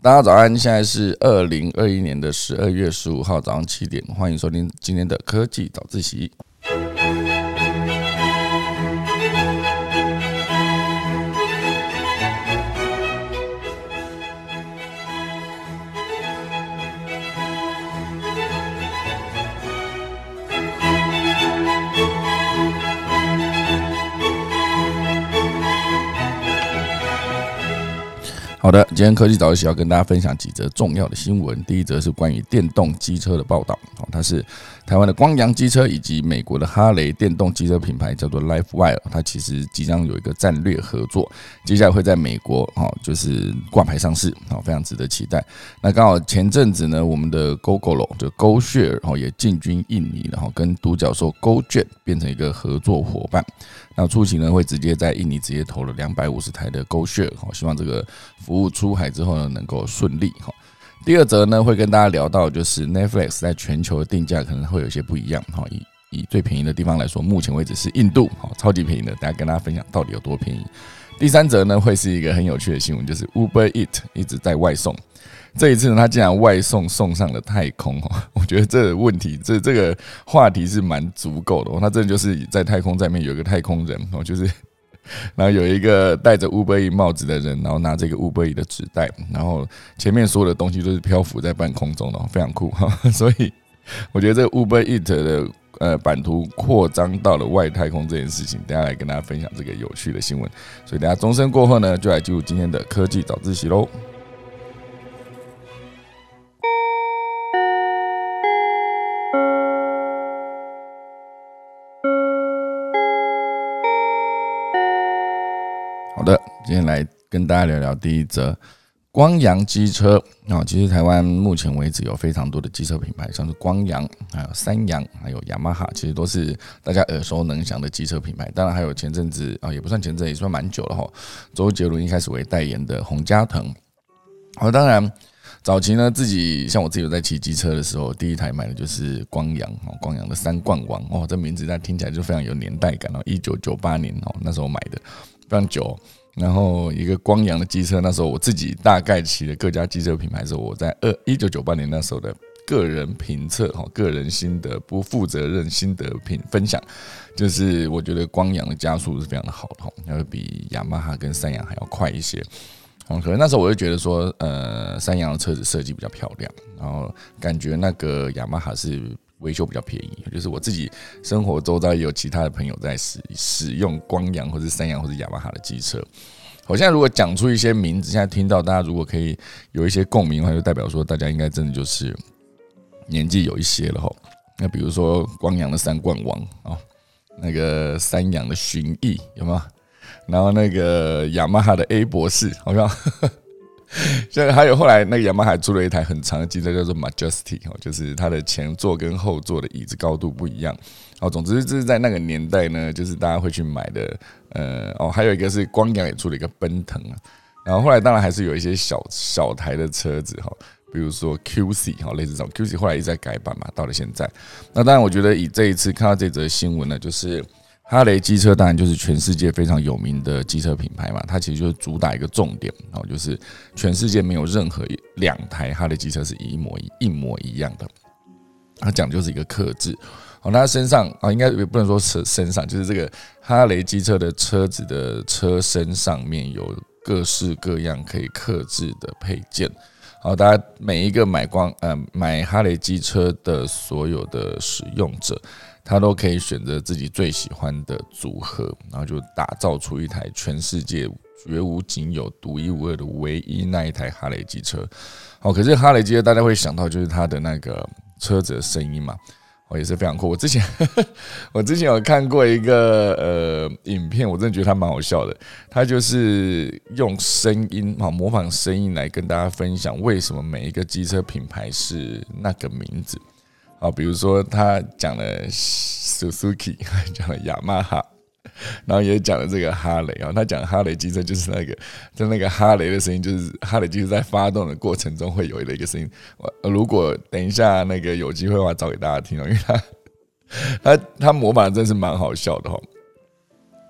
大家早安，现在是二零二一年的十二月十五号早上七点，欢迎收听今天的科技早自习。好的，今天科技早起要跟大家分享几则重要的新闻。第一则是关于电动机车的报道，哦，它是台湾的光阳机车以及美国的哈雷电动机车品牌叫做 LifeWire，它其实即将有一个战略合作，接下来会在美国哦，就是挂牌上市，哦，非常值得期待。那刚好前阵子呢，我们的 GoGo 就 GoShare 哦也进军印尼，然后跟独角兽 GoJet 变成一个合作伙伴。那出行呢，会直接在印尼直接投了两百五十台的 GoShare，好，希望这个服务出海之后呢，能够顺利哈。第二则呢，会跟大家聊到，就是 Netflix 在全球的定价可能会有些不一样哈。以以最便宜的地方来说，目前为止是印度，好，超级便宜的，大家跟大家分享到底有多便宜。第三则呢，会是一个很有趣的新闻，就是 Uber Eat 一直在外送。这一次呢，他竟然外送送上了太空哦！我觉得这个问题，这这个话题是蛮足够的哦。他真的就是在太空上面有一个太空人哦，就是然后有一个戴着乌龟帽子的人，然后拿这个乌龟的纸袋，然后前面所有的东西都是漂浮在半空中的，非常酷哈。所以我觉得这个乌龟 eat 的呃版图扩张到了外太空这件事情，等下来跟大家分享这个有趣的新闻。所以等下钟声过后呢，就来进入今天的科技早自习喽。的，今天来跟大家聊聊第一则光阳机车啊。其实台湾目前为止有非常多的机车品牌，像是光阳、还有三阳、还有雅马哈，其实都是大家耳熟能详的机车品牌。当然还有前阵子啊，也不算前阵，也算蛮久了哈。周杰伦一开始为代言的洪嘉腾。好，当然早期呢，自己像我自己有在骑机车的时候，第一台买的就是光阳哦，光阳的三冠王哦，这名字大家听起来就非常有年代感哦。一九九八年哦，那时候买的。非常久，然后一个光阳的机车，那时候我自己大概骑的各家机车品牌时候，我在二一九九八年那时候的个人评测哈，个人心得不负责任心得评分享，就是我觉得光阳的加速是非常的好的哈，要比雅马哈跟三阳还要快一些，嗯，可能那时候我就觉得说，呃，三阳的车子设计比较漂亮，然后感觉那个雅马哈是。维修比较便宜，就是我自己生活周遭也有其他的朋友在使使用光阳或者三阳或者雅马哈的机车。我现在如果讲出一些名字，现在听到大家如果可以有一些共鸣的话，就代表说大家应该真的就是年纪有一些了哈。那比如说光阳的三冠王啊，那个三阳的寻艺有没有？然后那个雅马哈的 A 博士好像。现在还有后来那个雅马哈出了一台很长的机车，叫做 Majesty 哦，就是它的前座跟后座的椅子高度不一样。哦，总之这是在那个年代呢，就是大家会去买的。呃，哦，还有一个是光阳也出了一个奔腾啊。然后后来当然还是有一些小小台的车子哈，比如说 QC 哈，类似这种 QC 后来一直在改版嘛，到了现在。那当然我觉得以这一次看到这则新闻呢，就是。哈雷机车当然就是全世界非常有名的机车品牌嘛，它其实就是主打一个重点，然后就是全世界没有任何两台哈雷机车是一模一模一样的，它讲就是一个克制。哦，那身上啊，应该也不能说身身上，就是这个哈雷机车的车子的车身上面有各式各样可以克制的配件。好，大家每一个买光呃买哈雷机车的所有的使用者。他都可以选择自己最喜欢的组合，然后就打造出一台全世界绝无仅有、独一无二的唯一那一台哈雷机车。好，可是哈雷机车大家会想到就是它的那个车子的声音嘛，哦也是非常酷。我之前 我之前有看过一个呃影片，我真的觉得它蛮好笑的。它就是用声音啊模仿声音来跟大家分享为什么每一个机车品牌是那个名字。啊，比如说他讲了 Suzuki，讲了雅马哈，然后也讲了这个哈雷啊。他讲哈雷机车就是那个，就那个哈雷的声音，就是哈雷机车在发动的过程中会有的一个声音。我如果等一下那个有机会的话，找给大家听哦，因为他他他模仿真是蛮好笑的哈。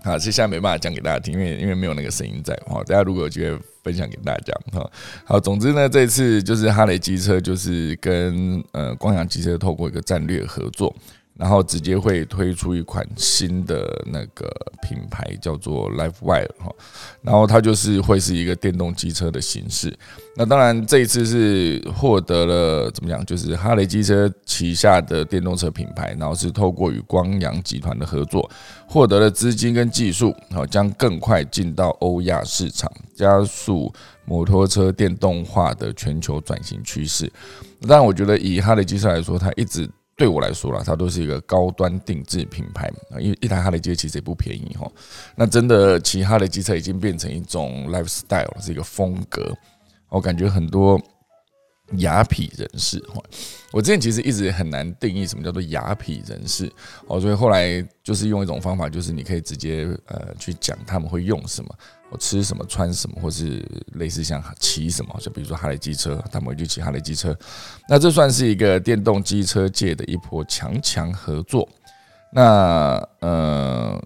啊，其实现在没办法讲给大家听，因为因为没有那个声音在。好，大家如果有机会。分享给大家哈。好，总之呢，这次就是哈雷机车就是跟呃光阳机车透过一个战略合作。然后直接会推出一款新的那个品牌，叫做 Life Wire 哈，然后它就是会是一个电动机车的形式。那当然这一次是获得了怎么讲，就是哈雷机车旗下的电动车品牌，然后是透过与光阳集团的合作，获得了资金跟技术，好将更快进到欧亚市场，加速摩托车电动化的全球转型趋势。但，我觉得以哈雷机车来说，它一直。对我来说啦，它都是一个高端定制品牌啊，因为一台哈雷机其实也不便宜哈。那真的骑哈雷机车已经变成一种 lifestyle，是一个风格。我感觉很多雅痞人士哈，我之前其实一直很难定义什么叫做雅痞人士哦，所以后来就是用一种方法，就是你可以直接呃去讲他们会用什么。我吃什么穿什么，或是类似像骑什么，就比如说哈雷机车，他们会去骑哈雷机车。那这算是一个电动机车界的一波强强合作。那呃。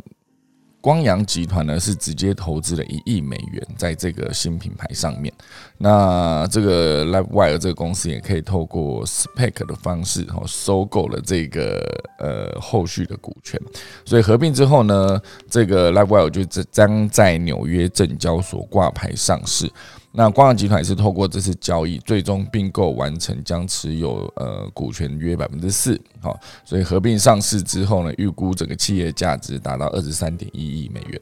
光阳集团呢是直接投资了一亿美元在这个新品牌上面，那这个 LiveWire 这个公司也可以透过 Spec 的方式然后收购了这个呃后续的股权，所以合并之后呢，这个 LiveWire 就将在纽约证交所挂牌上市。那光阳集团也是透过这次交易，最终并购完成，将持有呃股权约百分之四，好，所以合并上市之后呢，预估整个企业价值达到二十三点一亿美元，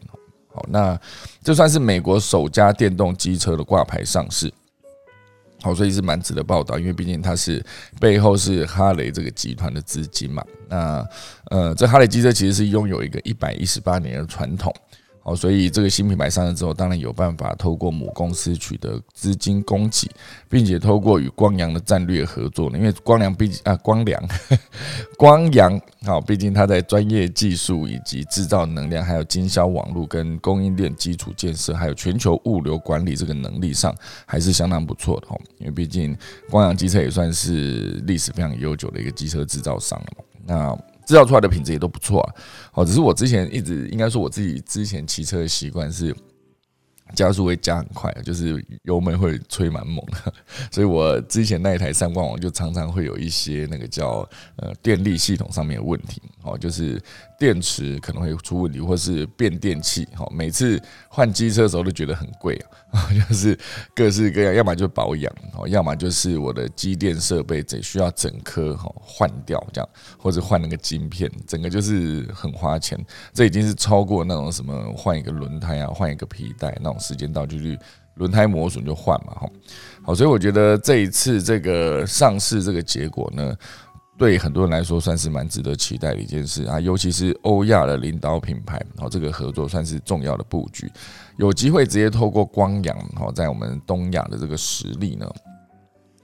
好，那这算是美国首家电动机车的挂牌上市，好，所以是蛮值得报道，因为毕竟它是背后是哈雷这个集团的资金嘛，那呃，这哈雷机车其实是拥有一个一百一十八年的传统。好，所以这个新品牌上市之后，当然有办法透过母公司取得资金供给，并且透过与光阳的战略合作呢。因为光良毕竟啊，光良 光阳好，毕竟他在专业技术以及制造能量，还有经销网络跟供应链基础建设，还有全球物流管理这个能力上，还是相当不错的哈。因为毕竟光阳机车也算是历史非常悠久的一个机车制造商了嘛。那制造出来的品质也都不错啊，好，只是我之前一直应该说我自己之前骑车的习惯是加速会加很快，就是油门会吹蛮猛的，所以我之前那一台三冠王就常常会有一些那个叫呃电力系统上面的问题，哦，就是电池可能会出问题，或是变电器，哈，每次换机车的时候都觉得很贵啊。就是各式各样，要么就保养哦，要么就是我的机电设备只需要整颗哈换掉这样，或者换那个晶片，整个就是很花钱。这已经是超过那种什么换一个轮胎啊，换一个皮带那种时间到就去轮胎磨损就换嘛哈。好，所以我觉得这一次这个上市这个结果呢。对很多人来说，算是蛮值得期待的一件事啊，尤其是欧亚的领导品牌，然后这个合作算是重要的布局，有机会直接透过光阳，好在我们东亚的这个实力呢。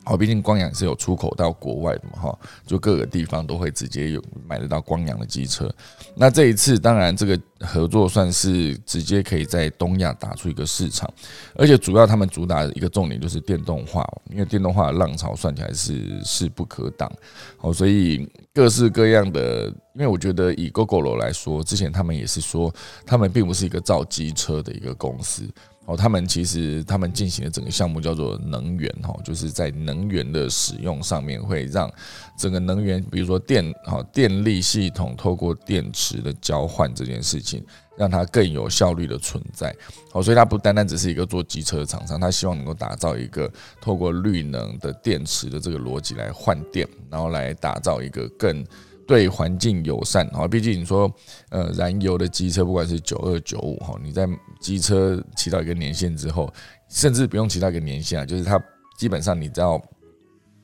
好，毕竟光阳是有出口到国外的嘛，哈，就各个地方都会直接有买得到光阳的机车。那这一次，当然这个合作算是直接可以在东亚打出一个市场，而且主要他们主打的一个重点就是电动化，因为电动化的浪潮算起来是势不可挡。好，所以各式各样的，因为我觉得以 GoGo 来说，之前他们也是说，他们并不是一个造机车的一个公司。哦，他们其实他们进行的整个项目叫做能源哈，就是在能源的使用上面会让整个能源，比如说电哈电力系统透过电池的交换这件事情，让它更有效率的存在。好，所以它不单单只是一个做机车的厂商，它希望能够打造一个透过绿能的电池的这个逻辑来换电，然后来打造一个更。对环境友善啊，毕竟你说，呃，燃油的机车不管是九二九五哈，你在机车骑到一个年限之后，甚至不用骑到一个年限啊，就是它基本上你只要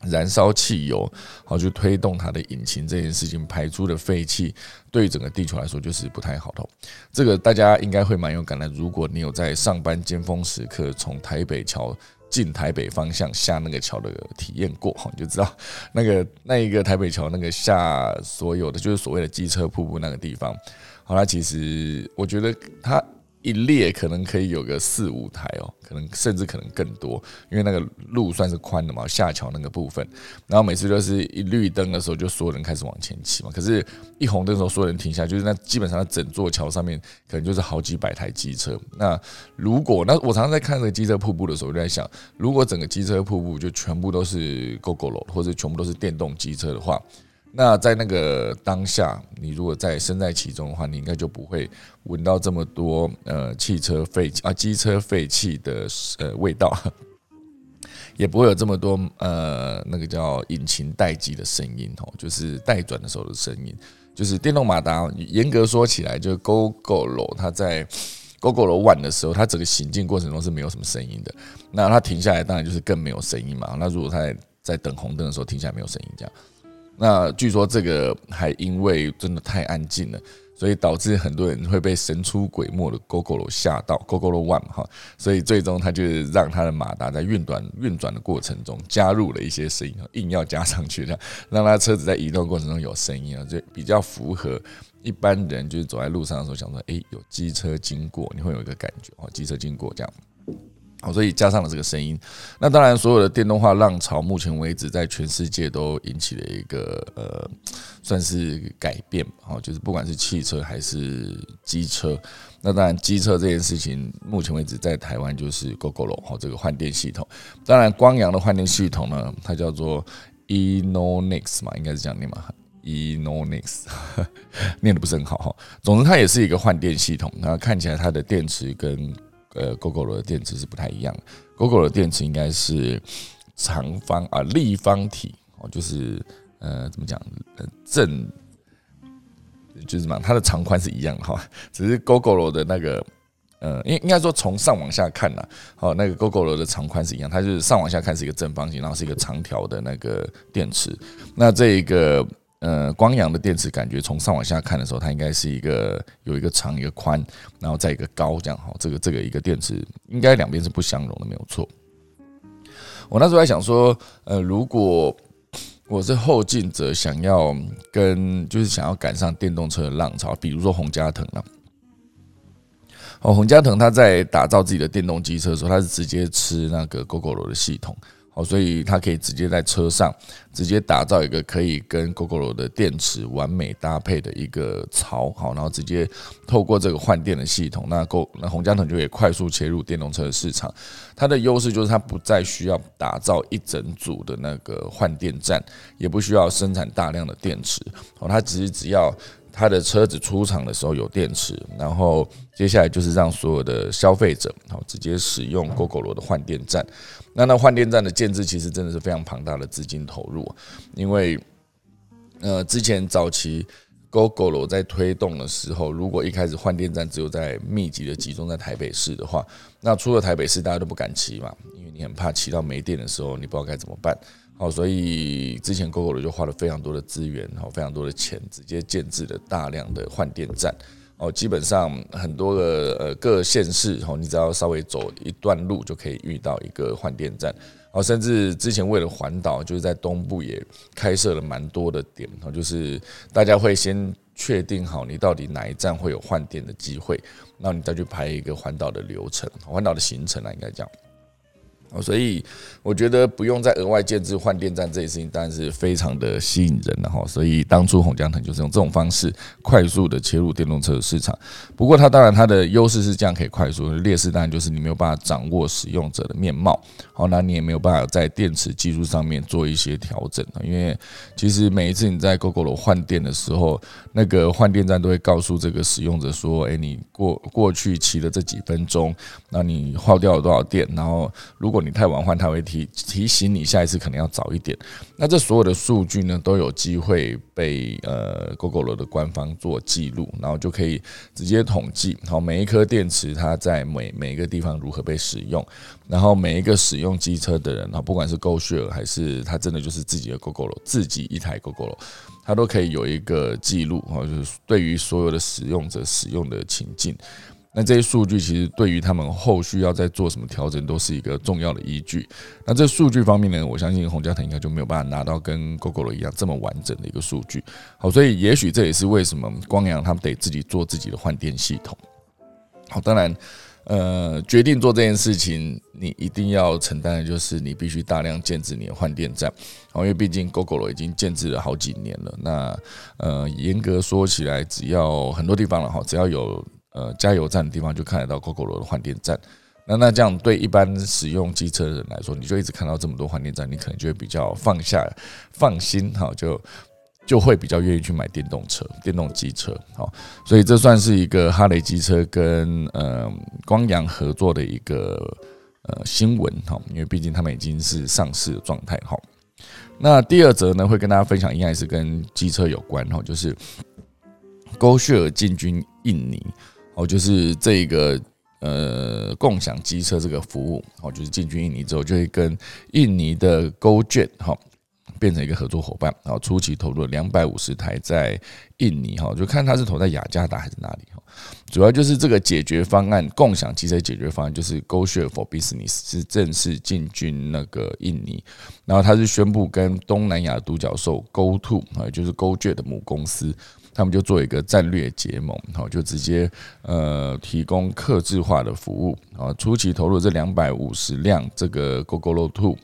燃烧汽油，好去推动它的引擎这件事情排出的废气，对整个地球来说就是不太好的。这个大家应该会蛮有感的。如果你有在上班尖峰时刻从台北桥。进台北方向下那个桥的体验过，你就知道那个那一个台北桥那个下所有的就是所谓的机车瀑布那个地方。好，那其实我觉得它一列可能可以有个四五台哦，可能甚至可能更多，因为那个路算是宽的嘛，下桥那个部分，然后每次都是一绿灯的时候，就所有人开始往前骑嘛，可是，一红灯的时候，所有人停下，就是那基本上整座桥上面可能就是好几百台机车。那如果那我常常在看这个机车瀑布的时候，就在想，如果整个机车瀑布就全部都是 GoGo 楼，或者全部都是电动机车的话。那在那个当下，你如果在身在其中的话，你应该就不会闻到这么多呃汽车废啊机车废气的呃味道，也不会有这么多呃那个叫引擎待机的声音哦，就是待转的时候的声音。就是电动马达，严格说起来，就是 GoGo 楼它在 GoGo 楼 One 的时候，它整个行进过程中是没有什么声音的。那它停下来，当然就是更没有声音嘛。那如果它在在等红灯的时候停下来没有声音，这样。那据说这个还因为真的太安静了，所以导致很多人会被神出鬼没的 GoGo 吓到 GoGo One 哈，所以最终他就让他的马达在运转运转的过程中加入了一些声音，硬要加上去，让让他车子在移动过程中有声音啊，就比较符合一般人就是走在路上的时候想说，哎，有机车经过，你会有一个感觉哦，机车经过这样。好，所以加上了这个声音。那当然，所有的电动化浪潮，目前为止在全世界都引起了一个呃，算是改变。好，就是不管是汽车还是机车，那当然机车这件事情，目前为止在台湾就是 GoGo 好这个换电系统。当然，光阳的换电系统呢，它叫做 Enonix 嘛，应该是这样念嘛，Enonix 念的不是很好哈。总之，它也是一个换电系统。那看起来它的电池跟呃，GoGo 的电池是不太一样的，GoGo 的电池应该是长方啊立方体哦，就是呃怎么讲呃正就是嘛，它的长宽是一样的哈，只是 GoGo 的那个呃应应该说从上往下看呐，好那个 GoGo 的长宽是一样，它就是上往下看是一个正方形，然后是一个长条的那个电池，那这一个。呃，光阳的电池感觉从上往下看的时候，它应该是一个有一个长一个宽，然后再一个高这样哈。这个这个一个电池应该两边是不相容的，没有错。我那时候在想说，呃，如果我是后进者，想要跟就是想要赶上电动车的浪潮，比如说洪家腾啊，哦，洪家腾他在打造自己的电动机车的时候，他是直接吃那个 GoGo 罗的系统。好，所以它可以直接在车上直接打造一个可以跟 GO GO RO 的电池完美搭配的一个槽，好，然后直接透过这个换电的系统，那 Go 那洪家腾就可以快速切入电动车的市场。它的优势就是它不再需要打造一整组的那个换电站，也不需要生产大量的电池，哦，它只是只要。他的车子出厂的时候有电池，然后接下来就是让所有的消费者好直接使用 GO GO RO 的换电站。那那换电站的建制其实真的是非常庞大的资金投入，因为呃之前早期 GoGo 在推动的时候，如果一开始换电站只有在密集的集中在台北市的话，那出了台北市大家都不敢骑嘛，因为你很怕骑到没电的时候你不知道该怎么办。好，所以之前 GoGo 就花了非常多的资源，好，非常多的钱，直接建制了大量的换电站。哦，基本上很多的呃各县市，哦，你只要稍微走一段路就可以遇到一个换电站。哦，甚至之前为了环岛，就是在东部也开设了蛮多的点。哦，就是大家会先确定好你到底哪一站会有换电的机会，那你再去排一个环岛的流程，环岛的行程啊，应该讲。哦，所以我觉得不用再额外建置换电站这件事情，当然是非常的吸引人的哈。所以当初洪江腾就是用这种方式快速的切入电动车的市场。不过它当然它的优势是这样可以快速，劣势当然就是你没有办法掌握使用者的面貌。好，那你也没有办法在电池技术上面做一些调整啊。因为其实每一次你在 GoGo 换电的时候，那个换电站都会告诉这个使用者说：“诶，你过过去骑了这几分钟，那你耗掉了多少电？然后如果你太晚换，他会提提醒你下一次可能要早一点。那这所有的数据呢，都有机会被呃 GoGo 的官方做记录，然后就可以直接统计好每一颗电池它在每每一个地方如何被使用，然后每一个使用机车的人啊，不管是 GoShare 还是他真的就是自己的 GoGo 自己一台 GoGo 他都可以有一个记录哈，就是对于所有的使用者使用的情境。那这些数据其实对于他们后续要再做什么调整，都是一个重要的依据。那这数据方面呢，我相信洪家腾应该就没有办法拿到跟 Google 一样这么完整的一个数据。好，所以也许这也是为什么光阳他们得自己做自己的换电系统。好，当然。呃，决定做这件事情，你一定要承担的就是你必须大量建制你的换电站，因为毕竟 GoGo 已经建制了好几年了。那呃，严格说起来，只要很多地方了哈，只要有呃加油站的地方，就看得到 GoGo 的换电站。那那这样对一般使用机车的人来说，你就一直看到这么多换电站，你可能就会比较放下放心哈，就。就会比较愿意去买电动车、电动机车，好，所以这算是一个哈雷机车跟呃光阳合作的一个呃新闻，哈，因为毕竟他们已经是上市的状态，哈。那第二则呢，会跟大家分享，应该是跟机车有关，哈，就是勾血尔进军印尼，哦，就是这个呃共享机车这个服务，哦，就是进军印尼之后，就会跟印尼的 GoJet，哈。变成一个合作伙伴，然后初期投入了两百五十台在印尼哈，就看他是投在雅加达还是哪里哈。主要就是这个解决方案，共享汽车解决方案就是 GoShare for Business 是正式进军那个印尼，然后他是宣布跟东南亚独角兽 GoTo 啊，就是 GoJet 的母公司，他们就做一个战略结盟，好就直接呃提供客制化的服务啊，初期投入这两百五十辆这个 GoGoLo Two，。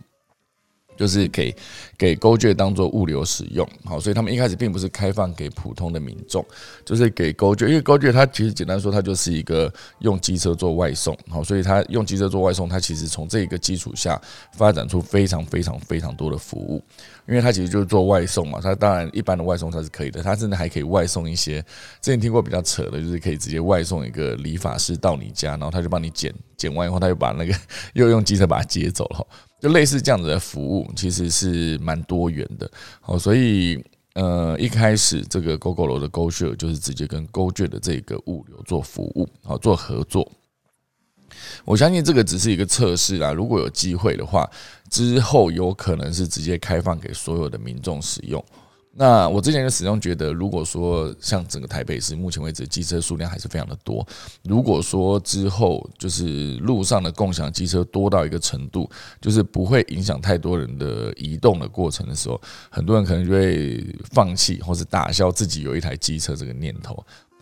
就是给给勾券当做物流使用，好，所以他们一开始并不是开放给普通的民众，就是给勾券，因为勾券它其实简单说，它就是一个用机车做外送，好，所以它用机车做外送，它其实从这个基础下发展出非常非常非常多的服务，因为它其实就是做外送嘛，它当然一般的外送它是可以的，它甚至还可以外送一些，之前听过比较扯的，就是可以直接外送一个理发师到你家，然后他就帮你剪，剪完以后他又把那个 又用机车把它接走了。就类似这样子的服务，其实是蛮多元的。好，所以呃，一开始这个 GoGo 楼的 GoShare 就是直接跟 GoJ 的这个物流做服务，好做合作。我相信这个只是一个测试啦，如果有机会的话，之后有可能是直接开放给所有的民众使用。那我之前就始终觉得，如果说像整个台北市目前为止机车数量还是非常的多，如果说之后就是路上的共享机车多到一个程度，就是不会影响太多人的移动的过程的时候，很多人可能就会放弃或者打消自己有一台机车这个念头。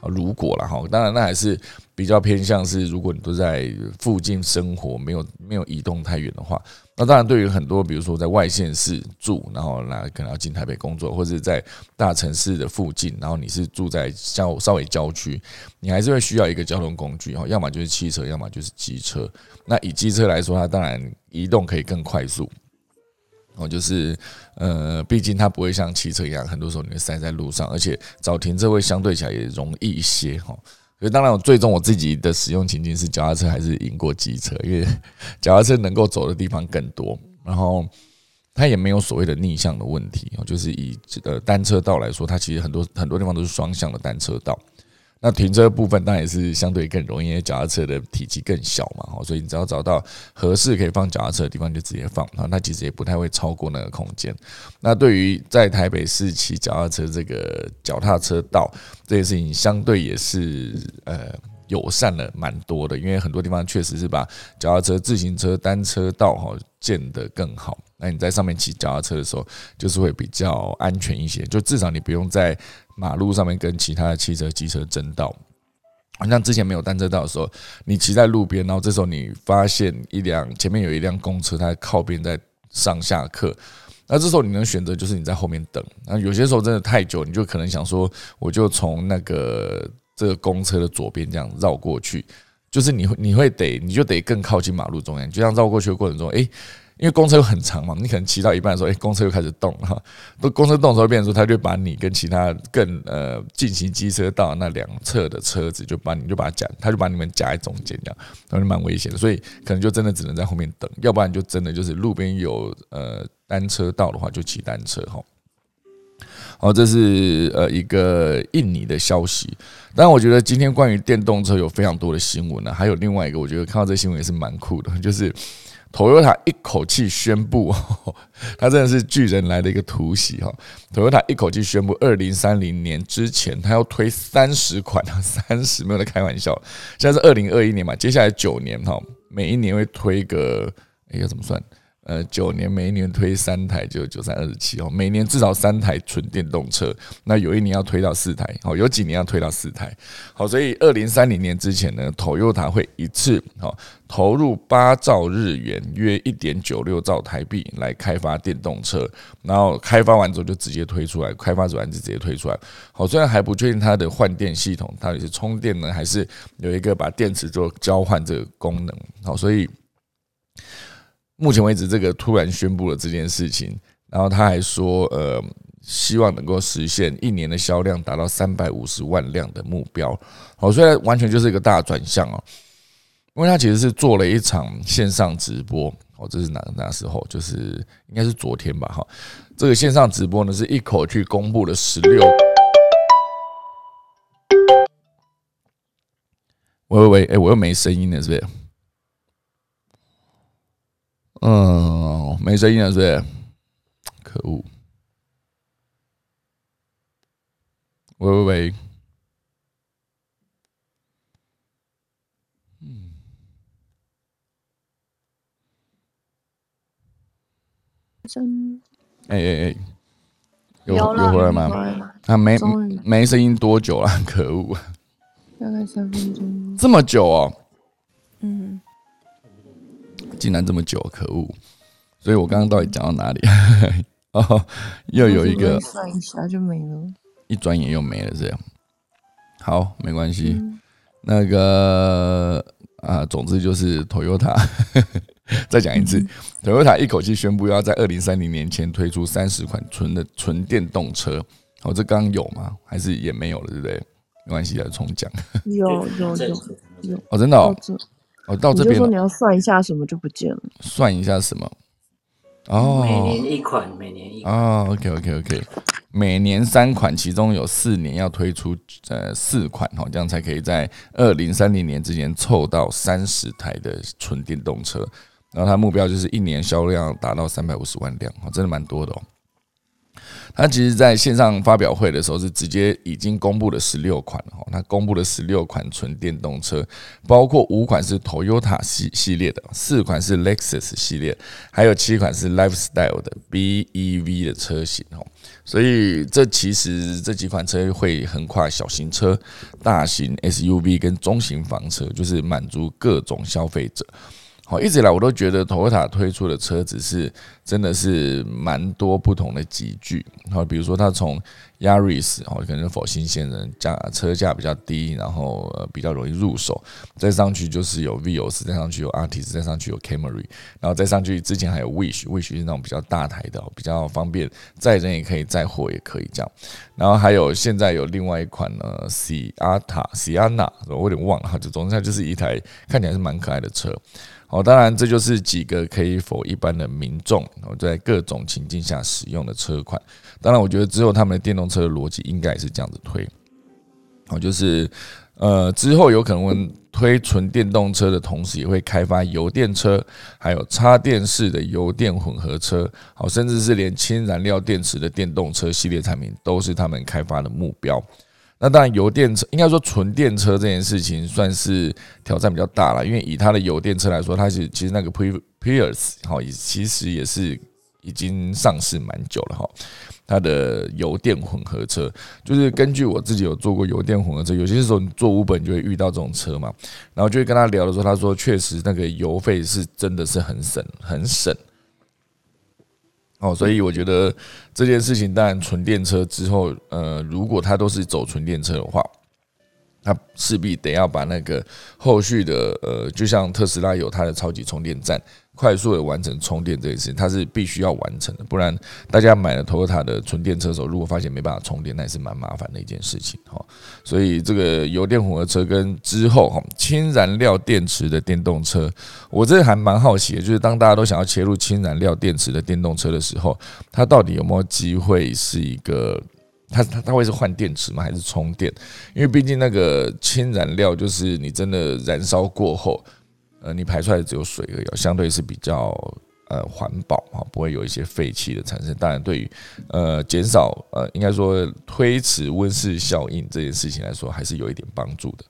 啊，如果了哈，当然那还是比较偏向是，如果你都在附近生活，没有没有移动太远的话，那当然对于很多，比如说在外县市住，然后那可能要进台北工作，或者在大城市的附近，然后你是住在郊稍微郊区，你还是会需要一个交通工具哈，要么就是汽车，要么就是机车。那以机车来说，它当然移动可以更快速。哦，就是呃，毕竟它不会像汽车一样，很多时候你会塞在路上，而且找停车位相对起来也容易一些哈。所以当然，我最终我自己的使用情境是脚踏车还是赢过机车，因为 脚踏车能够走的地方更多，然后它也没有所谓的逆向的问题。就是以这个单车道来说，它其实很多很多地方都是双向的单车道。那停车部分当然也是相对更容易，因为脚踏车的体积更小嘛，所以你只要找到合适可以放脚踏车的地方，就直接放啊。那其实也不太会超过那个空间。那对于在台北市骑脚踏车这个脚踏车道这件事情，相对也是呃友善了蛮多的，因为很多地方确实是把脚踏车、自行车、单车道哈建得更好。那你在上面骑脚踏车的时候，就是会比较安全一些，就至少你不用在。马路上面跟其他的汽车、机车争道，好像之前没有单车道的时候，你骑在路边，然后这时候你发现一辆前面有一辆公车，它靠边在上下客，那这时候你能选择就是你在后面等。那有些时候真的太久，你就可能想说，我就从那个这个公车的左边这样绕过去，就是你会你会得你就得更靠近马路中央，就像绕过去的过程中，诶。因为公车又很长嘛，你可能骑到一半的时候，哎，公车又开始动了。都公车动的时候，变成说，他就把你跟其他更呃进行机车道那两侧的车子，就把你就把它夹，他就把你们夹在中间这样，那就蛮危险的。所以可能就真的只能在后面等，要不然就真的就是路边有呃单车道的话，就骑单车哈。好，这是呃一个印尼的消息。但，我觉得今天关于电动车有非常多的新闻呢。还有另外一个，我觉得看到这新闻也是蛮酷的，就是。Toyota 一口气宣布，它真的是巨人来的一个突袭哈！Toyota 一口气宣布，二零三零年之前，它要推三十款啊，三十没有在开玩笑。现在是二零二一年嘛，接下来九年哈，每一年会推个，哎，要怎么算？呃，九年每一年推三台，就九三二十七哦，每年至少三台纯电动车。那有一年要推到四台，哦，有几年要推到四台。好，所以二零三零年之前呢，Toyota 会一次好投入八兆日元，约一点九六兆台币来开发电动车。然后开发完之后就直接推出来，开发完就直接推出来。好，虽然还不确定它的换电系统到底是充电呢，还是有一个把电池做交换这个功能。好，所以。目前为止，这个突然宣布了这件事情，然后他还说，呃，希望能够实现一年的销量达到三百五十万辆的目标。好，所以完全就是一个大转向哦，因为他其实是做了一场线上直播。哦，这是哪哪时候？就是应该是昨天吧。哈，这个线上直播呢，是一口气公布了十六。喂喂喂，哎，我又没声音了，是不是？嗯，没声音了，是？可恶！喂喂喂，嗯，真，哎哎哎，有有回来吗？啊，没没声音多久了？可恶！大概三分钟。这么久哦？嗯。竟然这么久，可恶！所以我刚刚到底讲到哪里？哦，又有一个算一下就没了，一转眼又没了，这样。好，没关系。那个啊，总之就是 Toyota，再讲一次，Toyota 一口气宣布要在二零三零年前推出三十款纯的纯电动车。哦，这刚有吗？还是也没有了，对不对？没关系，再重讲。有有有有哦，真的哦。哦，到这边说你要算一下什么就不见了。算一下什么？哦，每年一款，每年一款哦，OK OK OK，每年三款，其中有四年要推出呃四款哈，这样才可以在二零三零年之前凑到三十台的纯电动车。然后它目标就是一年销量达到三百五十万辆，哦，真的蛮多的哦。它其实在线上发表会的时候是直接已经公布了十六款哈，它公布了十六款纯电动车，包括五款是 Toyota 系系列的，四款是 Lexus 系列，还有七款是 Lifestyle 的 BEV 的车型哦。所以这其实这几款车会横跨小型车、大型 SUV 跟中型房车，就是满足各种消费者。好，一直以来我都觉得 Toyota 推出的车子是真的是蛮多不同的集聚。好，比如说它从 Yaris 哦，可能是否新鲜人价车价比较低，然后呃比较容易入手。再上去就是有 Vios，再上去有 Artis，再上去有 Camry，然后再上去之前还有 Wish，Wish 是那种比较大台的，比较方便载人也可以载货也可以这样。然后还有现在有另外一款呢，Sienna，Sienna，我有点忘了，就总之它就是一台看起来是蛮可爱的车。好，当然这就是几个可以否一般的民众在各种情境下使用的车款。当然，我觉得之后他们的电动车的逻辑应该也是这样子推。好，就是呃之后有可能推纯电动车的同时，也会开发油电车，还有插电式的油电混合车。好，甚至是连氢燃料电池的电动车系列产品，都是他们开发的目标。那当然，油电车应该说纯电车这件事情算是挑战比较大了，因为以它的油电车来说，它是其实那个 Pre Prius 哈，其实也是已经上市蛮久了哈。它的油电混合车，就是根据我自己有做过油电混合车，有些时候你做五本就会遇到这种车嘛，然后就会跟他聊的时候，他说确实那个油费是真的是很省，很省。哦，所以我觉得这件事情，当然纯电车之后，呃，如果它都是走纯电车的话，它势必得要把那个后续的，呃，就像特斯拉有它的超级充电站。快速的完成充电这件事情，它是必须要完成的，不然大家买了 Toyota 的纯电车时候，如果发现没办法充电，那也是蛮麻烦的一件事情哈。所以这个油电混合车跟之后哈氢燃料电池的电动车，我这还蛮好奇的，就是当大家都想要切入氢燃料电池的电动车的时候，它到底有没有机会是一个它它它会是换电池吗？还是充电？因为毕竟那个氢燃料就是你真的燃烧过后。呃，你排出来的只有水而已，相对是比较呃环保啊，不会有一些废气的产生。当然，对于呃减少呃应该说推迟温室效应这件事情来说，还是有一点帮助的。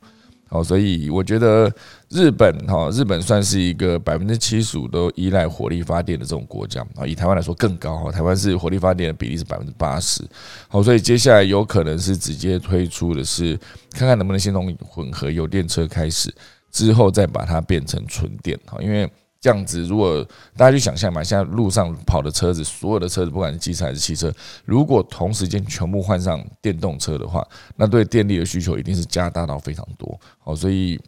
好，所以我觉得日本哈，日本算是一个百分之七十五都依赖火力发电的这种国家啊。以台湾来说更高哈，台湾是火力发电的比例是百分之八十。好，所以接下来有可能是直接推出的是，看看能不能先从混合油电车开始，之后再把它变成纯电哈，因为。这样子，如果大家去想象嘛，现在路上跑的车子，所有的车子，不管是机车还是汽车，如果同时间全部换上电动车的话，那对电力的需求一定是加大到非常多。好，所以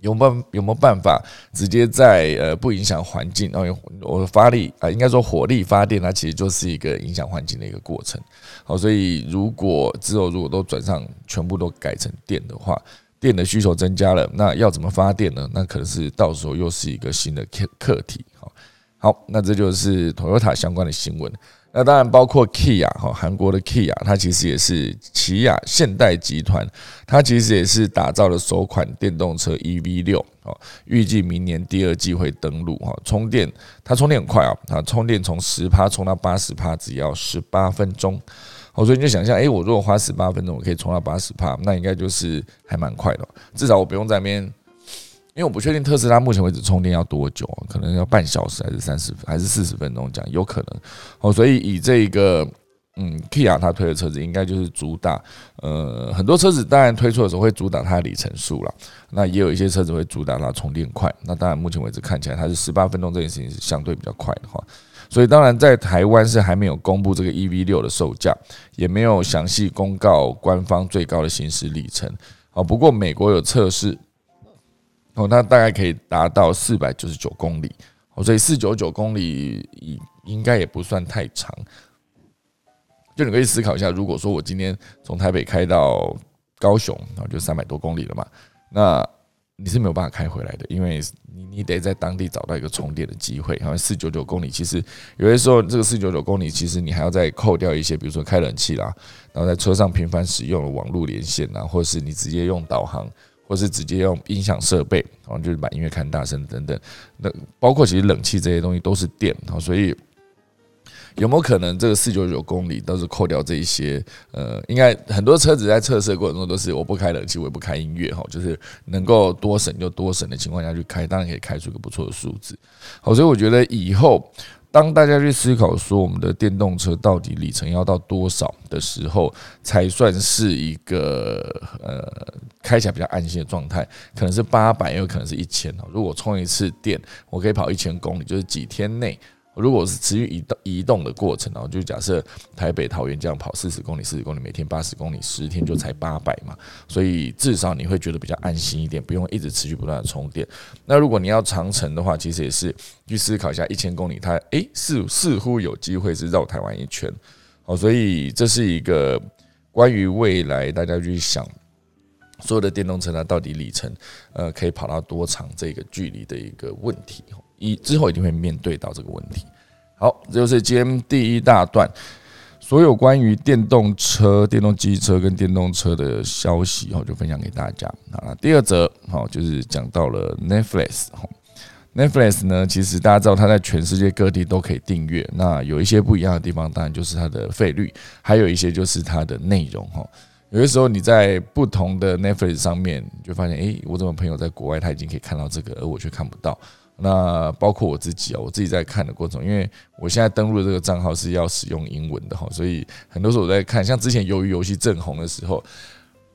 有办有没有办法直接在呃不影响环境？然后我发力啊，应该说火力发电，它其实就是一个影响环境的一个过程。好，所以如果之后如果都转上全部都改成电的话。电的需求增加了，那要怎么发电呢？那可能是到时候又是一个新的课课题。好，好，那这就是 Toyota 相关的新闻。那当然包括 Kia 哈，韩国的 Kia，它其实也是起亚现代集团，它其实也是打造了首款电动车 EV 六哦，预计明年第二季会登陆哈。充电它充电很快啊，它充电从十趴充到八十趴只要十八分钟。好，所以你就想象，哎，我如果花十八分钟，我可以充到八十帕，那应该就是还蛮快的。至少我不用在那边，因为我不确定特斯拉目前为止充电要多久，可能要半小时还是三十还是四十分钟这样，有可能。哦，所以以这个，嗯，Kia 它推的车子应该就是主打，呃，很多车子当然推出的时候会主打它的里程数了，那也有一些车子会主打它充电快。那当然目前为止看起来它是十八分钟这件事情是相对比较快的话。所以当然，在台湾是还没有公布这个 EV 六的售价，也没有详细公告官方最高的行驶里程。好，不过美国有测试，哦，那大概可以达到四百九十九公里。哦，所以四九九公里应应该也不算太长。就你可以思考一下，如果说我今天从台北开到高雄，然后就三百多公里了嘛，那。你是没有办法开回来的，因为你你得在当地找到一个充电的机会。好像四九九公里，其实有些时候这个四九九公里，其实你还要再扣掉一些，比如说开冷气啦，然后在车上频繁使用的网络连线啊，或是你直接用导航，或是直接用音响设备，然后就是把音乐看大声等等。那包括其实冷气这些东西都是电，好，所以。有没有可能这个四九九公里都是扣掉这一些？呃，应该很多车子在测试过程中都是我不开冷气，我也不开音乐，哈，就是能够多省就多省的情况下去开，当然可以开出一个不错的数字。好，所以我觉得以后当大家去思考说我们的电动车到底里程要到多少的时候，才算是一个呃开起来比较安心的状态，可能是八百，也有可能是一千哦。如果充一次电，我可以跑一千公里，就是几天内。如果是持续移动移动的过程，然后就假设台北桃园这样跑四十公里、四十公里，每天八十公里，十天就才八百嘛，所以至少你会觉得比较安心一点，不用一直持续不断的充电。那如果你要长程的话，其实也是去思考一下，一千公里它诶似似乎有机会是绕台湾一圈，好，所以这是一个关于未来大家去想所有的电动车它到底里程呃可以跑到多长这个距离的一个问题。一之后一定会面对到这个问题。好，这就是今天第一大段，所有关于电动车、电动机车跟电动车的消息，哈，就分享给大家啊。第二则，好，就是讲到了 Netflix。Netflix 呢，其实大家知道它在全世界各地都可以订阅。那有一些不一样的地方，当然就是它的费率，还有一些就是它的内容，哈。有的时候你在不同的 Netflix 上面，就发现，诶，我怎么朋友在国外他已经可以看到这个，而我却看不到。那包括我自己啊，我自己在看的过程，因为我现在登录的这个账号是要使用英文的哈，所以很多时候我在看，像之前鱿鱼游戏正红的时候，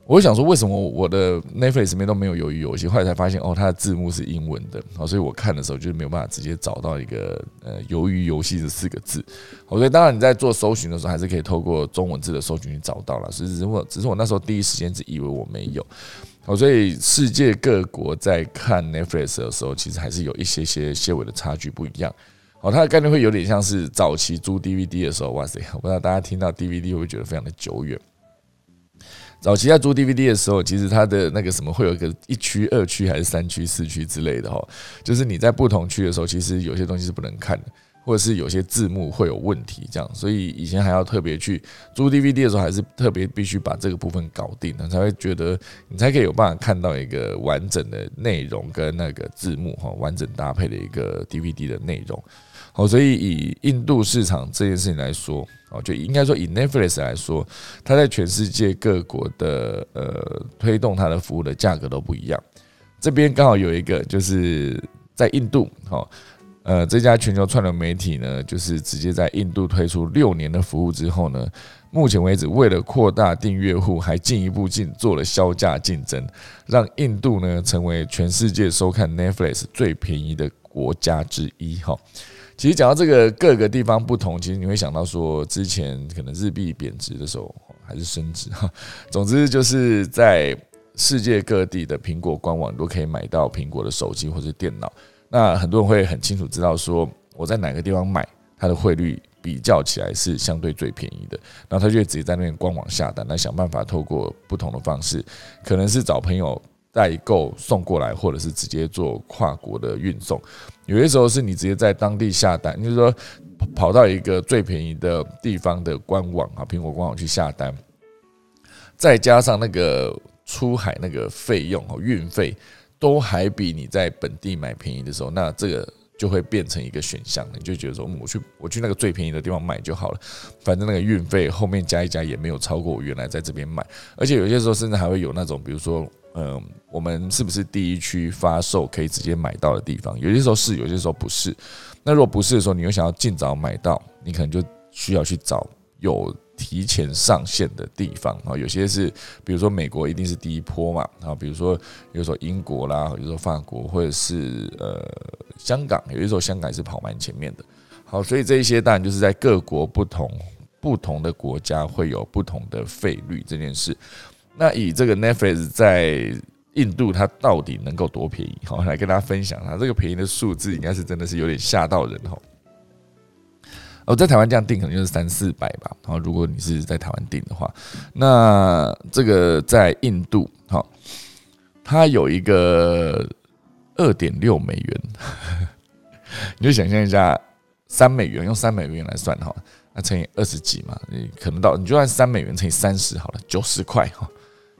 我想说为什么我的 Netflix 里面都没有鱿鱼游戏，后来才发现哦，它的字幕是英文的，好，所以我看的时候就是没有办法直接找到一个呃鱿鱼游戏这四个字，好，所以当然你在做搜寻的时候，还是可以透过中文字的搜寻去找到了，只是我只是我那时候第一时间只以为我没有。哦，所以世界各国在看 Netflix 的时候，其实还是有一些些些微的差距不一样。哦，它的概念会有点像是早期租 DVD 的时候，哇塞！我不知道大家听到 DVD 会不会觉得非常的久远。早期在租 DVD 的时候，其实它的那个什么会有一个一区、二区还是三区、四区之类的哈，就是你在不同区的时候，其实有些东西是不能看的。或者是有些字幕会有问题，这样，所以以前还要特别去租 DVD 的时候，还是特别必须把这个部分搞定，才会觉得你才可以有办法看到一个完整的内容跟那个字幕哈，完整搭配的一个 DVD 的内容。好，所以以印度市场这件事情来说，哦，就应该说以 Netflix 来说，它在全世界各国的呃推动它的服务的价格都不一样。这边刚好有一个就是在印度，好，呃，这家全球串流媒体呢，就是直接在印度推出六年的服务之后呢，目前为止为了扩大订阅户，还进一步进做了销价竞争，让印度呢成为全世界收看 Netflix 最便宜的国家之一，哈。其实讲到这个各个地方不同，其实你会想到说，之前可能日币贬值的时候还是升值哈。总之就是在世界各地的苹果官网都可以买到苹果的手机或者电脑。那很多人会很清楚知道说，我在哪个地方买，它的汇率比较起来是相对最便宜的。然后他就直接在那边官网下单，来想办法透过不同的方式，可能是找朋友。代购送过来，或者是直接做跨国的运送。有些时候是你直接在当地下单，就是说跑到一个最便宜的地方的官网啊，苹果官网去下单，再加上那个出海那个费用哦，运费都还比你在本地买便宜的时候，那这个就会变成一个选项了。你就觉得说，我去我去那个最便宜的地方买就好了，反正那个运费后面加一加也没有超过我原来在这边买。而且有些时候甚至还会有那种，比如说。嗯，我们是不是第一区发售可以直接买到的地方？有些时候是，有些时候不是。那如果不是的时候，你又想要尽早买到，你可能就需要去找有提前上线的地方啊。有些是，比如说美国一定是第一波嘛啊，比如说有时候英国啦，有时候法国或者是呃香港，有些时候香港是跑蛮前面的。好，所以这一些当然就是在各国不同不同的国家会有不同的费率这件事。那以这个 Netflix 在印度，它到底能够多便宜？好，来跟大家分享它这个便宜的数字，应该是真的是有点吓到人哈。哦，在台湾这样订可能就是三四百吧。好，如果你是在台湾订的话，那这个在印度，好，它有一个二点六美元，你就想象一下，三美元用三美元来算哈，那乘以二十几嘛，你可能到你就按三美元乘以三十好了，九十块哈。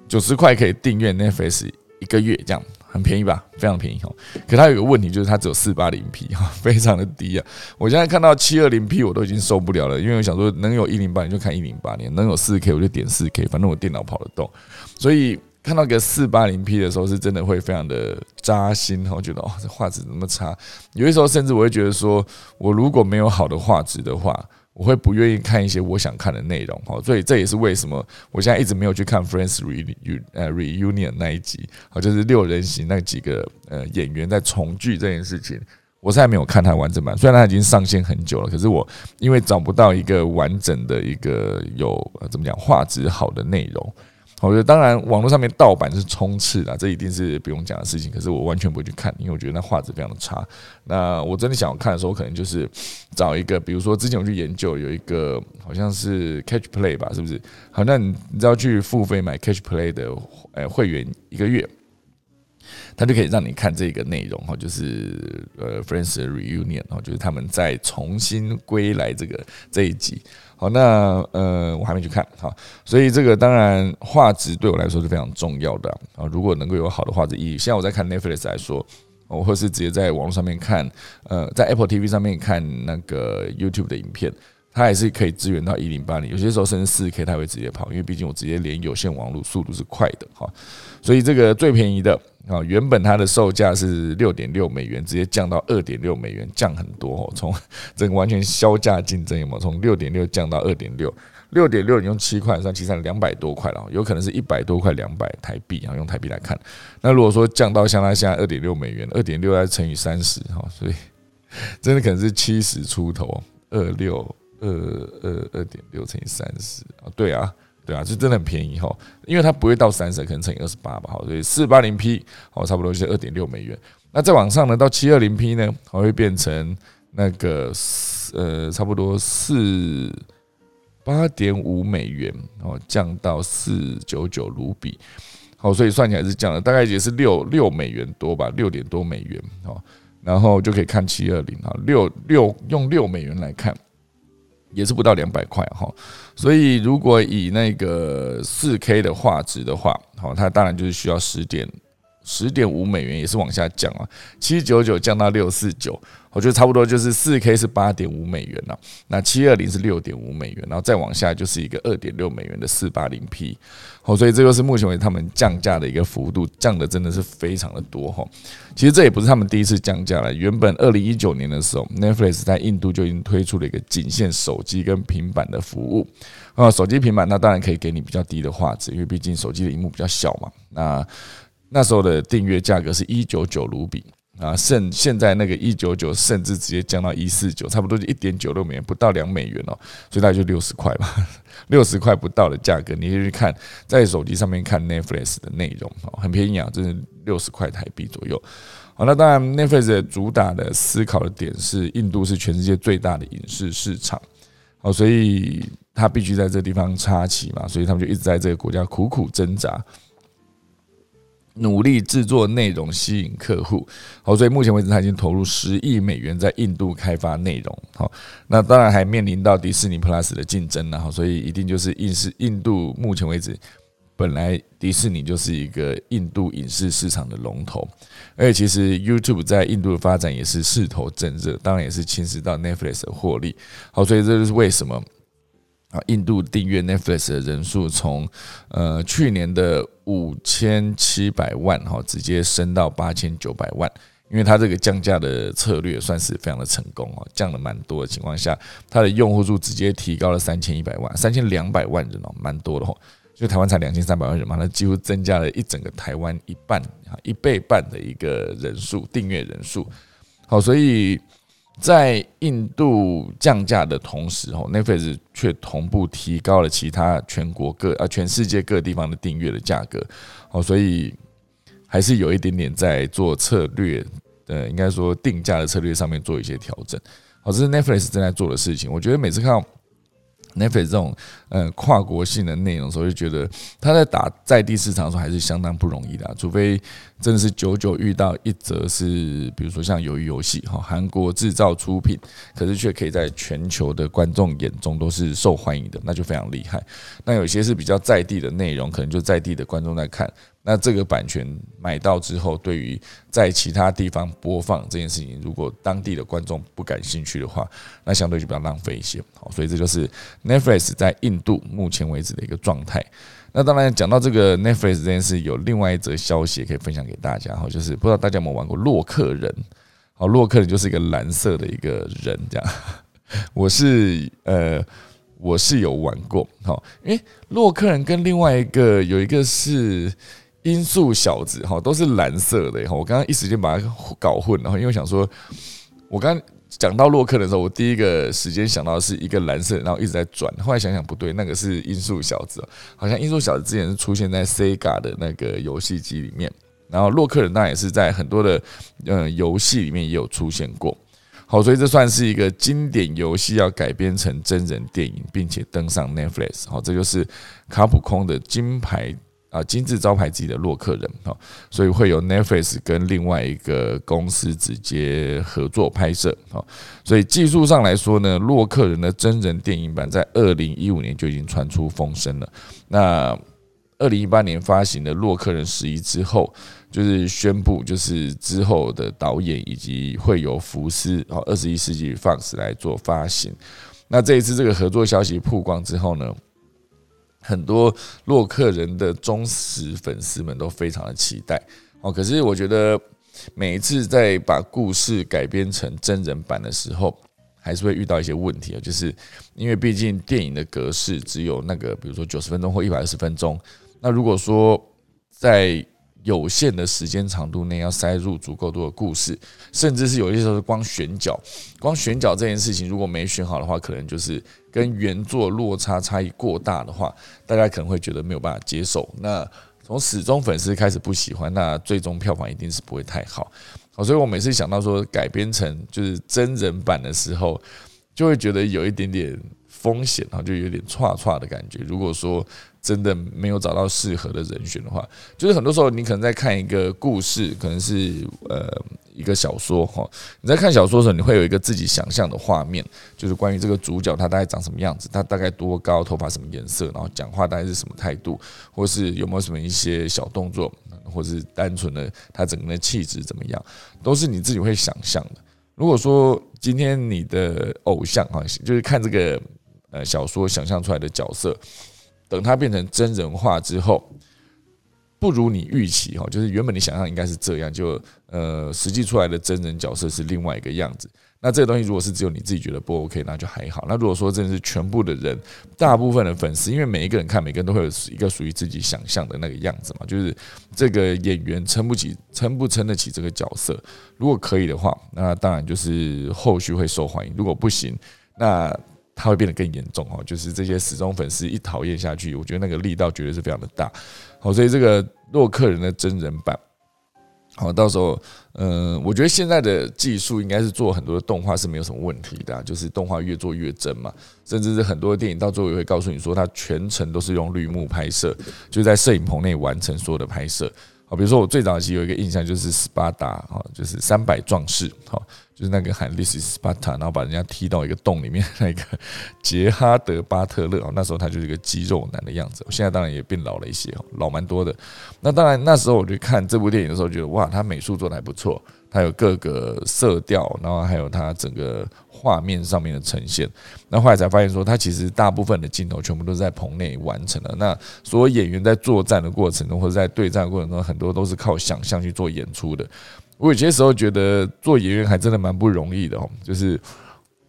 九十块可以订阅 Netflix 一个月，这样很便宜吧？非常便宜哦。可它有个问题，就是它只有四八零 P 哈，非常的低啊。我现在看到七二零 P 我都已经受不了了，因为我想说能有一零八年就看一零八年，能有四 K 我就点四 K，反正我电脑跑得动。所以看到个四八零 P 的时候，是真的会非常的扎心哈，觉得哦这画质怎么差？有的时候甚至我会觉得说，我如果没有好的画质的话。我会不愿意看一些我想看的内容，哈，所以这也是为什么我现在一直没有去看《Friends Reunion》呃《Reunion》那一集，好，就是六人行那几个呃演员在重聚这件事情，我现在没有看它完整版，虽然它已经上线很久了，可是我因为找不到一个完整的一个有怎么讲画质好的内容。我觉得当然，网络上面盗版是充斥的，这一定是不用讲的事情。可是我完全不会去看，因为我觉得那画质非常的差。那我真的想要看的时候，可能就是找一个，比如说之前我去研究有一个好像是 Catch Play 吧，是不是？好，那你你知道去付费买 Catch Play 的呃会员一个月，他就可以让你看这个内容哈，就是呃 Friends Reunion 哦，就是他们在重新归来这个这一集。好，那呃，我还没去看，哈，所以这个当然画质对我来说是非常重要的啊。如果能够有好的画质，以现在我在看 Netflix 来说，我或是直接在网络上面看，呃，在 Apple TV 上面看那个 YouTube 的影片，它也是可以支援到一零八零，有些时候甚至四 K 它会直接跑，因为毕竟我直接连有线网络速度是快的，哈。所以这个最便宜的。啊，原本它的售价是六点六美元，直接降到二点六美元，降很多哦。从整个完全销价竞争有没有？从六点六降到二点六，六点六你用七块算，其实两百多块了，有可能是一百多块两百台币啊。用台币来看，那如果说降到像它现在二点六美元，二点六再乘以三十哈，所以 真的可能是七十出头，二六二二二点六乘以三十啊，对啊。对啊，是真的很便宜哈，因为它不会到三十，可能乘以二十八吧，好，所以四八零 P 好，差不多就是二点六美元。那再往上呢，到七二零 P 呢，还会变成那个呃，差不多四八点五美元哦，降到四九九卢比，好，所以算起来是降了，大概也是六六美元多吧，六点多美元哦，然后就可以看七二零啊，六六用六美元来看。也是不到两百块哈，所以如果以那个四 K 的画质的话，好，它当然就是需要十点十点五美元也是往下降啊，七九九降到六四九，我觉得差不多就是四 K 是八点五美元了，那七二零是六点五美元，然后再往下就是一个二点六美元的四八零 P，好，所以这个是目前为止他们降价的一个幅度，降的真的是非常的多哈。其实这也不是他们第一次降价了，原本二零一九年的时候，Netflix 在印度就已经推出了一个仅限手机跟平板的服务啊，手机平板那当然可以给你比较低的画质，因为毕竟手机的荧幕比较小嘛，那。那时候的订阅价格是一九九卢比啊，甚现在那个一九九甚至直接降到一四九，差不多就一点九六美元，不到两美元哦，所以大概就六十块吧，六十块不到的价格，你可以去看在手机上面看 Netflix 的内容哦，很便宜啊，就是六十块台币左右。好，那当然 Netflix 主打的思考的点是印度是全世界最大的影视市场，好，所以他必须在这地方插旗嘛，所以他们就一直在这个国家苦苦挣扎。努力制作内容吸引客户，好，所以目前为止他已经投入十亿美元在印度开发内容，好，那当然还面临到迪士尼 Plus 的竞争了，哈，所以一定就是印是印度目前为止本来迪士尼就是一个印度影视市场的龙头，而且其实 YouTube 在印度的发展也是势头正热，当然也是侵蚀到 Netflix 的获利，好，所以这就是为什么。啊，印度订阅 Netflix 的人数从呃去年的五千七百万哈，直接升到八千九百万，因为它这个降价的策略算是非常的成功哦，降了蛮多的情况下，它的用户数直接提高了三千一百万，三千两百万人哦，蛮多的哦，就台湾才两千三百万人嘛，那几乎增加了一整个台湾一半啊，一倍半的一个人数订阅人数，好，所以。在印度降价的同时，哦，Netflix 却同步提高了其他全国各啊全世界各地方的订阅的价格，哦，所以还是有一点点在做策略，呃，应该说定价的策略上面做一些调整，哦，这是 Netflix 正在做的事情。我觉得每次看到。Netflix 这种呃跨国性的内容，时候就觉得他在打在地市场的时候还是相当不容易的，除非真的是久久遇到一则是，比如说像鱿鱼游戏哈，韩国制造出品，可是却可以在全球的观众眼中都是受欢迎的，那就非常厉害。那有些是比较在地的内容，可能就在地的观众在看。那这个版权买到之后，对于在其他地方播放这件事情，如果当地的观众不感兴趣的话，那相对就比较浪费一些。好，所以这就是 Netflix 在印度目前为止的一个状态。那当然讲到这个 Netflix 这件事，有另外一则消息可以分享给大家。哈，就是不知道大家有没有玩过洛克人？好，洛克人就是一个蓝色的一个人，这样。我是呃，我是有玩过。好，诶，洛克人跟另外一个有一个是。音速小子哈都是蓝色的哈，我刚刚一时间把它搞混了，因为想说，我刚讲到洛克的时候，我第一个时间想到是一个蓝色，然后一直在转，后来想想不对，那个是音速小子，好像音速小子之前是出现在 Sega 的那个游戏机里面，然后洛克人那也是在很多的嗯游戏里面也有出现过，好，所以这算是一个经典游戏要改编成真人电影，并且登上 Netflix，好，这就是卡普空的金牌。啊，金字招牌自己的洛克人哈，所以会有 Netflix 跟另外一个公司直接合作拍摄哈，所以技术上来说呢，洛克人的真人电影版在二零一五年就已经传出风声了。那二零一八年发行的洛克人十一之后，就是宣布就是之后的导演以及会有福斯哦二十一世纪 Fox 来做发行。那这一次这个合作消息曝光之后呢？很多洛克人的忠实粉丝们都非常的期待哦。可是我觉得每一次在把故事改编成真人版的时候，还是会遇到一些问题啊。就是因为毕竟电影的格式只有那个，比如说九十分钟或一百二十分钟。那如果说在有限的时间长度内要塞入足够多的故事，甚至是有些时候是光选角，光选角这件事情如果没选好的话，可能就是跟原作落差差异过大的话，大家可能会觉得没有办法接受。那从始终粉丝开始不喜欢，那最终票房一定是不会太好。所以我每次想到说改编成就是真人版的时候，就会觉得有一点点风险然后，就有点差差的感觉。如果说真的没有找到适合的人选的话，就是很多时候你可能在看一个故事，可能是呃一个小说哈。你在看小说的时候，你会有一个自己想象的画面，就是关于这个主角他大概长什么样子，他大概多高，头发什么颜色，然后讲话大概是什么态度，或是有没有什么一些小动作，或是单纯的他整个的气质怎么样，都是你自己会想象的。如果说今天你的偶像啊，就是看这个呃小说想象出来的角色，等他变成真人化之后。不如你预期哈，就是原本你想象应该是这样，就呃实际出来的真人角色是另外一个样子。那这个东西如果是只有你自己觉得不 OK，那就还好。那如果说真的是全部的人，大部分的粉丝，因为每一个人看，每个人都会有一个属于自己想象的那个样子嘛，就是这个演员撑不起，撑不撑得起这个角色。如果可以的话，那当然就是后续会受欢迎；如果不行，那它会变得更严重哦。就是这些死忠粉丝一讨厌下去，我觉得那个力道绝对是非常的大。好，所以这个洛克人的真人版，好，到时候，嗯，我觉得现在的技术应该是做很多的动画是没有什么问题的，就是动画越做越真嘛，甚至是很多的电影到最后也会告诉你说，它全程都是用绿幕拍摄，就在摄影棚内完成所有的拍摄。比如说我最早期有一个印象就是斯巴达，哈，就是三百壮士，哈，就是那个喊 This is Sparta，然后把人家踢到一个洞里面，那个杰哈德巴特勒，哦，那时候他就是一个肌肉男的样子。我现在当然也变老了一些，老蛮多的。那当然那时候我去看这部电影的时候，觉得哇，他美术做的还不错。他有各个色调，然后还有他整个画面上面的呈现。那后来才发现说，他其实大部分的镜头全部都是在棚内完成的。那所有演员在作战的过程中，或者在对战过程中，很多都是靠想象去做演出的。我有些时候觉得做演员还真的蛮不容易的哦。就是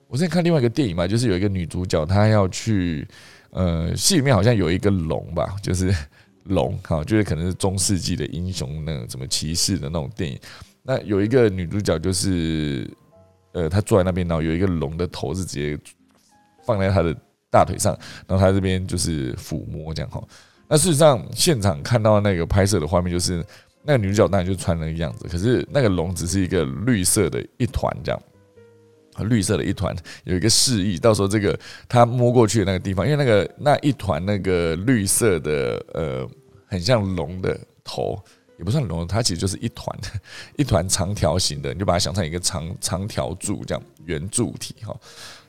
我之前看另外一个电影嘛，就是有一个女主角，她要去呃戏里面好像有一个龙吧，就是龙哈，就是可能是中世纪的英雄那种什么骑士的那种电影。那有一个女主角，就是呃，他坐在那边，然后有一个龙的头是直接放在他的大腿上，然后他这边就是抚摸这样哈。那事实上，现场看到那个拍摄的画面，就是那个女主角当然就穿那个样子，可是那个龙只是一个绿色的一团这样，绿色的一团有一个示意，到时候这个他摸过去的那个地方，因为那个那一团那个绿色的呃，很像龙的头。也不算龙，它其实就是一团一团长条形的，你就把它想成一个长长条柱这样圆柱体哈，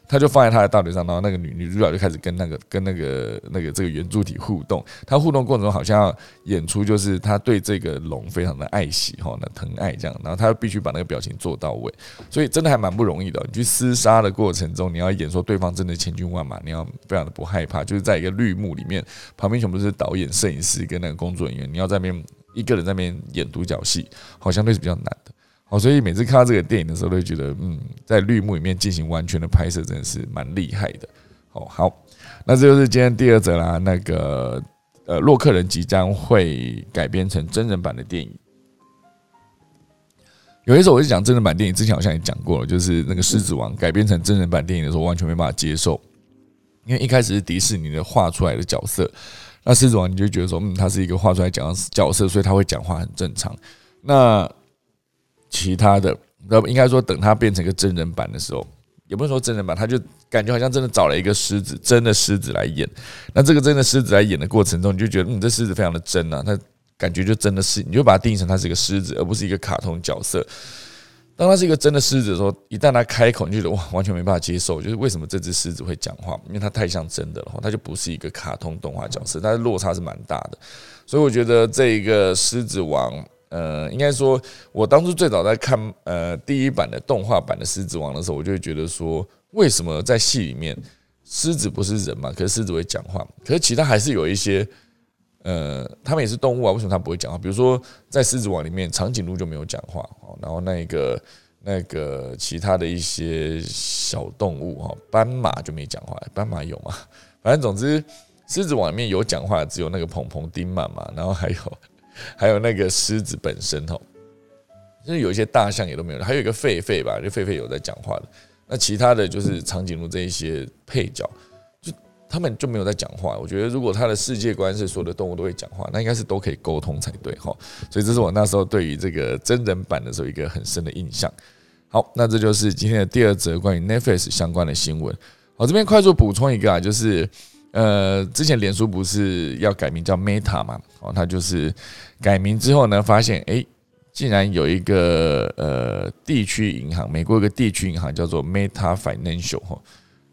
它就放在它的大腿上，然后那个女女主角就开始跟那个跟那个那个这个圆柱体互动，她互动过程中好像要演出就是她对这个龙非常的爱惜哈，那疼爱这样，然后她必须把那个表情做到位，所以真的还蛮不容易的。你去厮杀的过程中，你要演说对方真的千军万马，你要非常的不害怕，就是在一个绿幕里面，旁边全部是导演、摄影师跟那个工作人员，你要在那边。一个人在那边演独角戏，好像对是比较难的。好，所以每次看到这个电影的时候，都会觉得，嗯，在绿幕里面进行完全的拍摄，真的是蛮厉害的。哦，好，那这就是今天第二则啦。那个，呃，洛克人即将会改编成真人版的电影。有一首我是讲真人版电影，之前好像也讲过了，就是那个《狮子王》改编成真人版电影的时候，完全没办法接受，因为一开始是迪士尼的画出来的角色。那狮子王你就觉得说，嗯，他是一个画出来讲角色，所以他会讲话很正常。那其他的，那应该说等他变成一个真人版的时候，也不是说真人版，他就感觉好像真的找了一个狮子，真的狮子来演。那这个真的狮子来演的过程中，你就觉得，嗯，这狮子非常的真啊，他感觉就真的是，你就把它定义成他是一个狮子，而不是一个卡通角色。当他是一个真的狮子的时候，一旦他开口，你就觉得哇，完全没办法接受。就是为什么这只狮子会讲话？因为它太像真的了，它就不是一个卡通动画角色，它的落差是蛮大的。所以我觉得这一个狮子王，呃，应该说，我当初最早在看呃第一版的动画版的狮子王的时候，我就会觉得说，为什么在戏里面狮子不是人嘛？可是狮子会讲话，可是其他还是有一些。呃，他们也是动物啊，为什么他不会讲话？比如说在狮子王里面，长颈鹿就没有讲话哦，然后那个那个其他的一些小动物哈，斑马就没讲话，斑马有吗？反正总之，狮子王里面有讲话，只有那个鹏鹏丁满嘛，然后还有 还有那个狮子本身哈，就是有一些大象也都没有，还有一个狒狒吧，就狒狒有在讲话的，那其他的就是长颈鹿这一些配角。他们就没有在讲话。我觉得，如果他的世界观是所有的动物都会讲话，那应该是都可以沟通才对哈。所以，这是我那时候对于这个真人版的时候一个很深的印象。好，那这就是今天的第二则关于 Netflix 相关的新闻。好，这边快速补充一个啊，就是呃，之前脸书不是要改名叫 Meta 嘛？哦，它就是改名之后呢，发现哎，竟然有一个呃地区银行，美国一个地区银行叫做 Meta Financial 哈，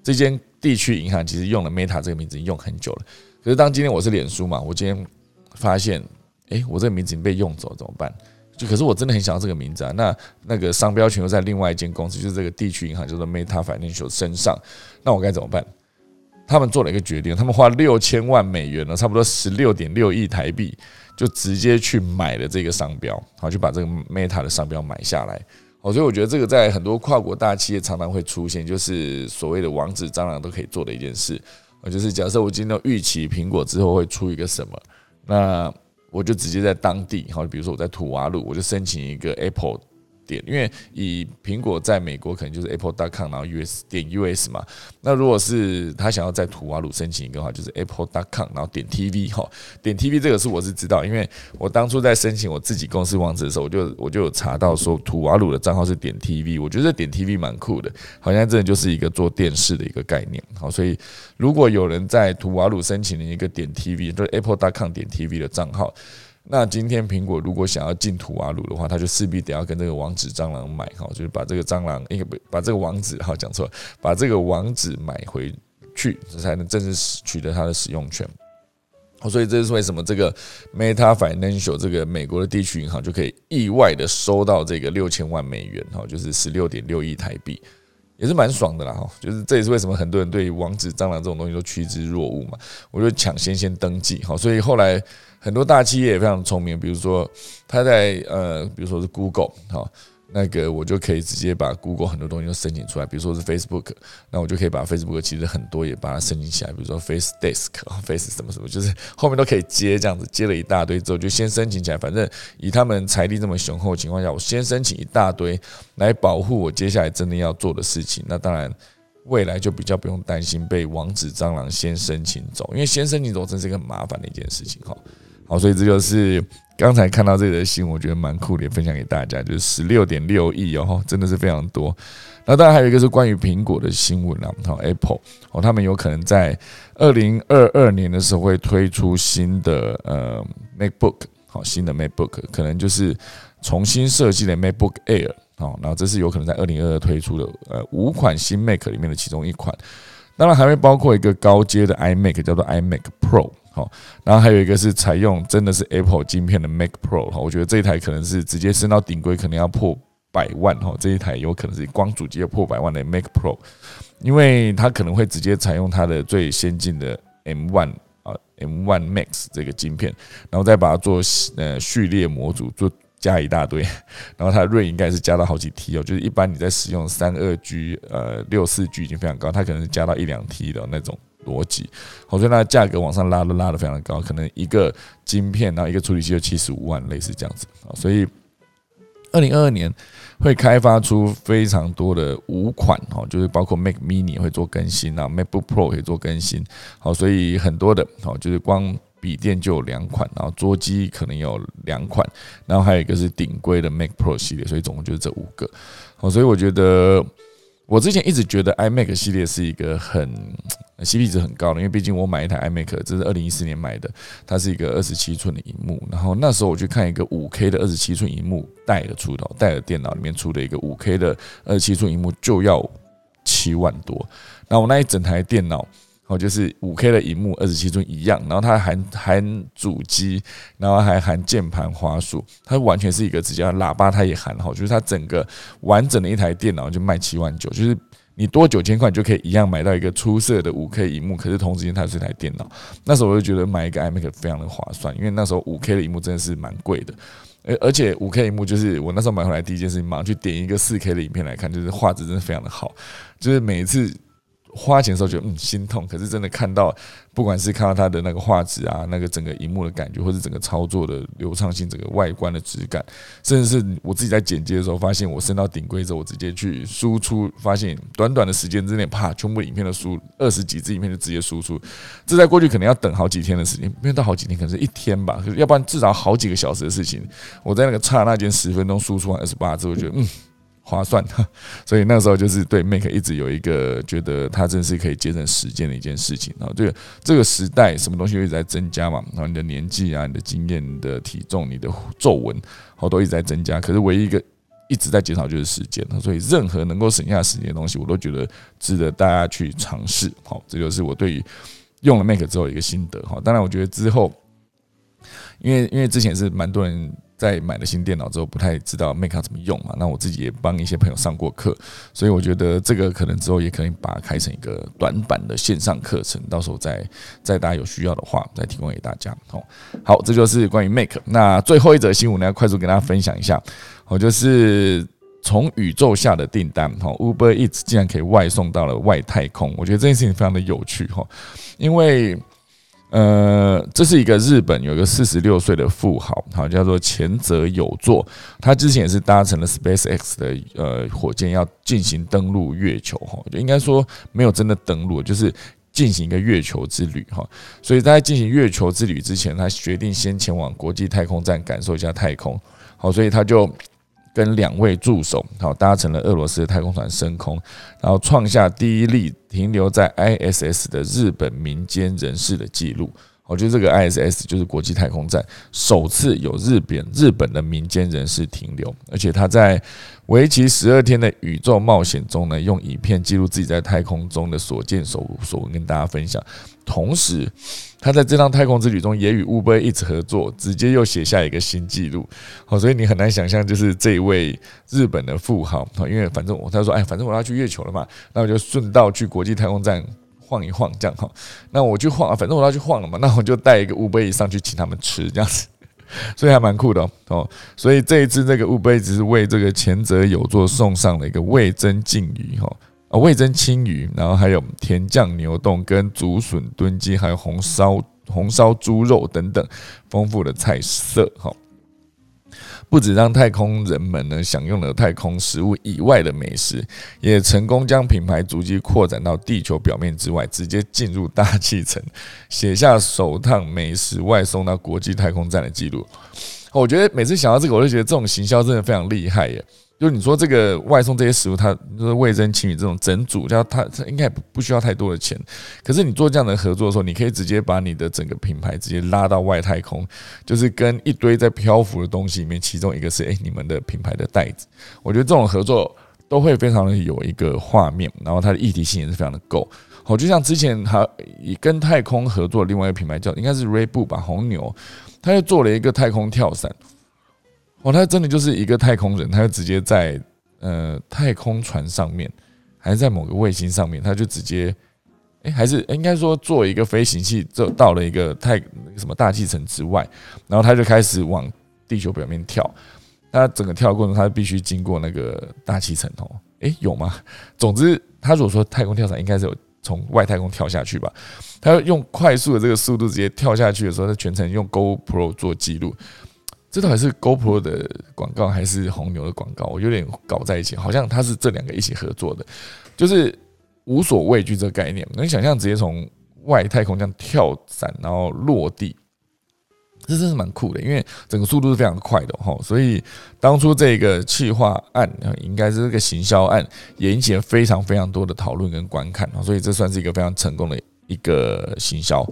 这间。地区银行其实用了 Meta 这个名字用很久了，可是当今天我是脸书嘛，我今天发现诶，我这个名字已经被用走怎么办？就可是我真的很想要这个名字啊，那那个商标权又在另外一间公司，就是这个地区银行叫做 Meta Financial 身上，那我该怎么办？他们做了一个决定，他们花六千万美元呢，差不多十六点六亿台币，就直接去买了这个商标，好，就把这个 Meta 的商标买下来。哦，所以我觉得这个在很多跨国大企业常常会出现，就是所谓的王子蟑螂都可以做的一件事。啊，就是假设我今天预期苹果之后会出一个什么，那我就直接在当地，好，比如说我在土瓦路，我就申请一个 Apple。点，因为以苹果在美国可能就是 Apple.com，然后 US 点 US 嘛。那如果是他想要在图瓦鲁申请一个话，就是 Apple.com，然后点 TV 哈。点 TV 这个是我是知道，因为我当初在申请我自己公司网址的时候，我就我就有查到说图瓦鲁的账号是点 TV，我觉得点 TV 蛮酷的，好像真的就是一个做电视的一个概念。好，所以如果有人在图瓦鲁申请了一个点 TV，就是 Apple.com 点 TV 的账号。那今天苹果如果想要进土瓦鲁的话，他就势必得要跟这个王子蟑螂买哈，就是把这个蟑螂应该不把这个王子哈讲错，把这个王子买回去，才能正式取得它的使用权。所以这是为什么这个 Meta Financial 这个美国的地区银行就可以意外的收到这个六千万美元哈，就是十六点六亿台币。也是蛮爽的啦，哈，就是这也是为什么很多人对王子蟑螂这种东西都趋之若鹜嘛。我就抢先先登记，好，所以后来很多大企业也非常聪明，比如说他在呃，比如说是 Google，好。那个我就可以直接把 Google 很多东西都申请出来，比如说是 Facebook，那我就可以把 Facebook 其实很多也把它申请起来，比如说 Face Desk、Face 什么什么，就是后面都可以接这样子，接了一大堆之后就先申请起来。反正以他们财力这么雄厚的情况下，我先申请一大堆来保护我接下来真的要做的事情。那当然未来就比较不用担心被王子蟑螂先申请走，因为先申请走真是一个很麻烦的一件事情哈。好，所以这就是。刚才看到这个新闻，我觉得蛮酷的，也分享给大家。就是十六点六亿哦，真的是非常多。那当然还有一个是关于苹果的新闻啦，好，Apple 哦，他们有可能在二零二二年的时候会推出新的呃 MacBook，好，新的 MacBook 可能就是重新设计的 MacBook Air，好，然后这是有可能在二零二二推出的呃五款新 Mac 里面的其中一款。当然还会包括一个高阶的 iMac，叫做 iMac Pro。好，然后还有一个是采用真的是 Apple 晶片的 Mac Pro 哈，我觉得这一台可能是直接升到顶规，可能要破百万哈，这一台有可能是光主机要破百万的 Mac Pro，因为它可能会直接采用它的最先进的 M1 啊 M1 Max 这个晶片，然后再把它做呃序列模组做加一大堆，然后它的锐应该是加到好几 T 哦，就是一般你在使用三二 G 呃六四 G 已经非常高，它可能是加到一两 T 的那种。逻辑，好，所以它的价格往上拉都拉的非常的高，可能一个晶片，然后一个处理器就七十五万，类似这样子啊。所以，二零二二年会开发出非常多的五款哦，就是包括 Mac Mini 会做更新啊，MacBook Pro 会做更新，好，所以很多的，哦，就是光笔电就有两款，然后桌机可能有两款，然后还有一个是顶规的 Mac Pro 系列，所以总共就是这五个，好，所以我觉得。我之前一直觉得 iMac 系列是一个很 CP 值很高的，因为毕竟我买一台 iMac，这是二零一四年买的，它是一个二十七寸的荧幕。然后那时候我去看一个五 K 的二十七寸荧幕，戴尔出的，戴尔电脑里面出的一个五 K 的二十七寸荧幕就要七万多。那我那一整台电脑。哦，就是五 K 的荧幕，二十七寸一样，然后它含含主机，然后还含键盘、滑鼠，它完全是一个直接喇叭，它也含。好，就是它整个完整的一台电脑就卖七万九，就是你多九千块就可以一样买到一个出色的五 K 荧幕，可是同时间它是一台电脑。那时候我就觉得买一个 iMac 非常的划算，因为那时候五 K 的荧幕真的是蛮贵的，而而且五 K 荧幕就是我那时候买回来第一件事情，马上去点一个四 K 的影片来看，就是画质真的非常的好，就是每一次。花钱的时候觉得嗯心痛，可是真的看到，不管是看到它的那个画质啊，那个整个荧幕的感觉，或者整个操作的流畅性，整个外观的质感，甚至是我自己在剪接的时候，发现我升到顶规之后，我直接去输出，发现短短的时间之内，啪，全部影片的输二十几支影片就直接输出，这在过去可能要等好几天的时间，没有到好几天，可能是一天吧，要不然至少好几个小时的事情，我在那个刹那间十分钟输出完二十八之后觉得嗯。划算，所以那时候就是对 Make 一直有一个觉得它真是可以节省时间的一件事情啊。这个这个时代，什么东西一直在增加嘛？然后你的年纪啊，你的经验、你的体重、你的皱纹，好都一直在增加。可是唯一一个一直在减少就是时间。所以任何能够省下时间的东西，我都觉得值得大家去尝试。好，这就是我对于用了 Make 之后一个心得。哈，当然我觉得之后。因为因为之前是蛮多人。在买了新电脑之后，不太知道 Make 怎么用嘛？那我自己也帮一些朋友上过课，所以我觉得这个可能之后也可以把它开成一个短版的线上课程，到时候再再大家有需要的话，再提供给大家。好，好，这就是关于 Make。那最后一则新闻呢，快速跟大家分享一下，我就是从宇宙下的订单，哈，Uber Eats 竟然可以外送到了外太空，我觉得这件事情非常的有趣，哈，因为。呃，这是一个日本有一个四十六岁的富豪，好叫做前泽有作，他之前也是搭乘了 Space X 的呃火箭要进行登陆月球哈，就应该说没有真的登陆，就是进行一个月球之旅哈。所以在进行月球之旅之前，他决定先前往国际太空站感受一下太空，好，所以他就。跟两位助手，好搭乘了俄罗斯的太空船升空，然后创下第一例停留在 ISS 的日本民间人士的记录。我觉得这个 ISS 就是国际太空站，首次有日本日本的民间人士停留，而且他在为期十二天的宇宙冒险中呢，用影片记录自己在太空中的所见所所闻，跟大家分享。同时，他在这趟太空之旅中也与 Uber 一直合作，直接又写下一个新纪录。好，所以你很难想象，就是这一位日本的富豪，因为反正我他说，哎，反正我要去月球了嘛，那我就顺道去国际太空站。晃一晃，这样哈，那我去晃啊，反正我要去晃了嘛，那我就带一个乌龟上去请他们吃，这样子，所以还蛮酷的哦。所以这一次这个乌龟只是为这个前者有座送上了一个味增鲫鱼哈，啊味增青鱼，然后还有甜酱牛冻跟竹笋炖鸡，还有红烧红烧猪肉等等丰富的菜色哈。不止让太空人们呢享用了太空食物以外的美食，也成功将品牌足迹扩展到地球表面之外，直接进入大气层，写下首趟美食外送到国际太空站的记录。我觉得每次想到这个，我就觉得这种行销真的非常厉害耶。就你说这个外送这些食物，它就是味增青鱼这种整组，叫它它应该不不需要太多的钱。可是你做这样的合作的时候，你可以直接把你的整个品牌直接拉到外太空，就是跟一堆在漂浮的东西里面，其中一个是诶你们的品牌的袋子。我觉得这种合作都会非常的有一个画面，然后它的议题性也是非常的够。好，就像之前还跟太空合作另外一个品牌叫应该是 Ray b 吧，红牛，他又做了一个太空跳伞。哦，他真的就是一个太空人，他就直接在呃太空船上面，还是在某个卫星上面，他就直接，哎，还是应该说做一个飞行器，就到了一个太什么大气层之外，然后他就开始往地球表面跳。他整个跳过程，他必须经过那个大气层哦。诶，有吗？总之，他如果说太空跳伞，应该是有从外太空跳下去吧？他用快速的这个速度直接跳下去的时候，他全程用 GoPro 做记录。这到底是 GoPro 的广告还是红牛的广告？我有点搞在一起，好像它是这两个一起合作的，就是无所畏惧这个概念。能想象直接从外太空这样跳伞，然后落地，这真是蛮酷的，因为整个速度是非常快的哈。所以当初这个企划案，应该是这个行销案，也引起了非常非常多的讨论跟观看啊。所以这算是一个非常成功的一个行销。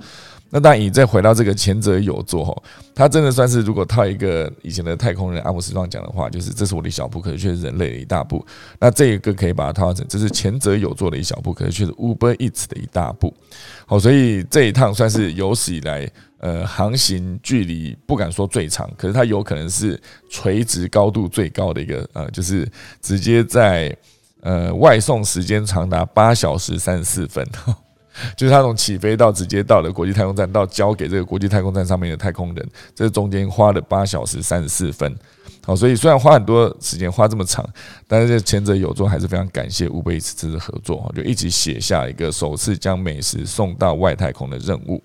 那当然，你再回到这个前者有座哈，他真的算是如果套一个以前的太空人阿姆斯壮讲的话，就是这是我的一小步，可是却是人类的一大步。那这一个可以把它套成，这是前者有座的一小步，可是却是 Uber Eats 的一大步。好，所以这一趟算是有史以来呃航行距离不敢说最长，可是它有可能是垂直高度最高的一个呃，就是直接在呃外送时间长达八小时三十四分。就是他从起飞到直接到了国际太空站，到交给这个国际太空站上面的太空人，这中间花了八小时三十四分。好，所以虽然花很多时间，花这么长，但是前者有座还是非常感谢乌贝此次的合作，就一起写下一个首次将美食送到外太空的任务。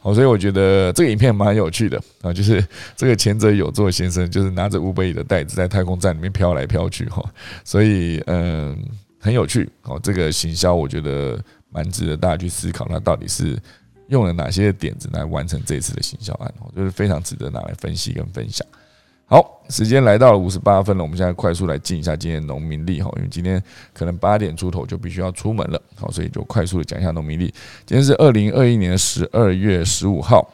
好，所以我觉得这个影片蛮有趣的啊，就是这个前者有座先生就是拿着乌贝的袋子在太空站里面飘来飘去哈，所以嗯很有趣。好，这个行销我觉得。蛮值得大家去思考，那到底是用了哪些点子来完成这次的行销案？就是非常值得拿来分析跟分享。好，时间来到了五十八分了，我们现在快速来进一下今天农民历哈，因为今天可能八点出头就必须要出门了，好，所以就快速的讲一下农民历。今天是二零二一年十二月十五号，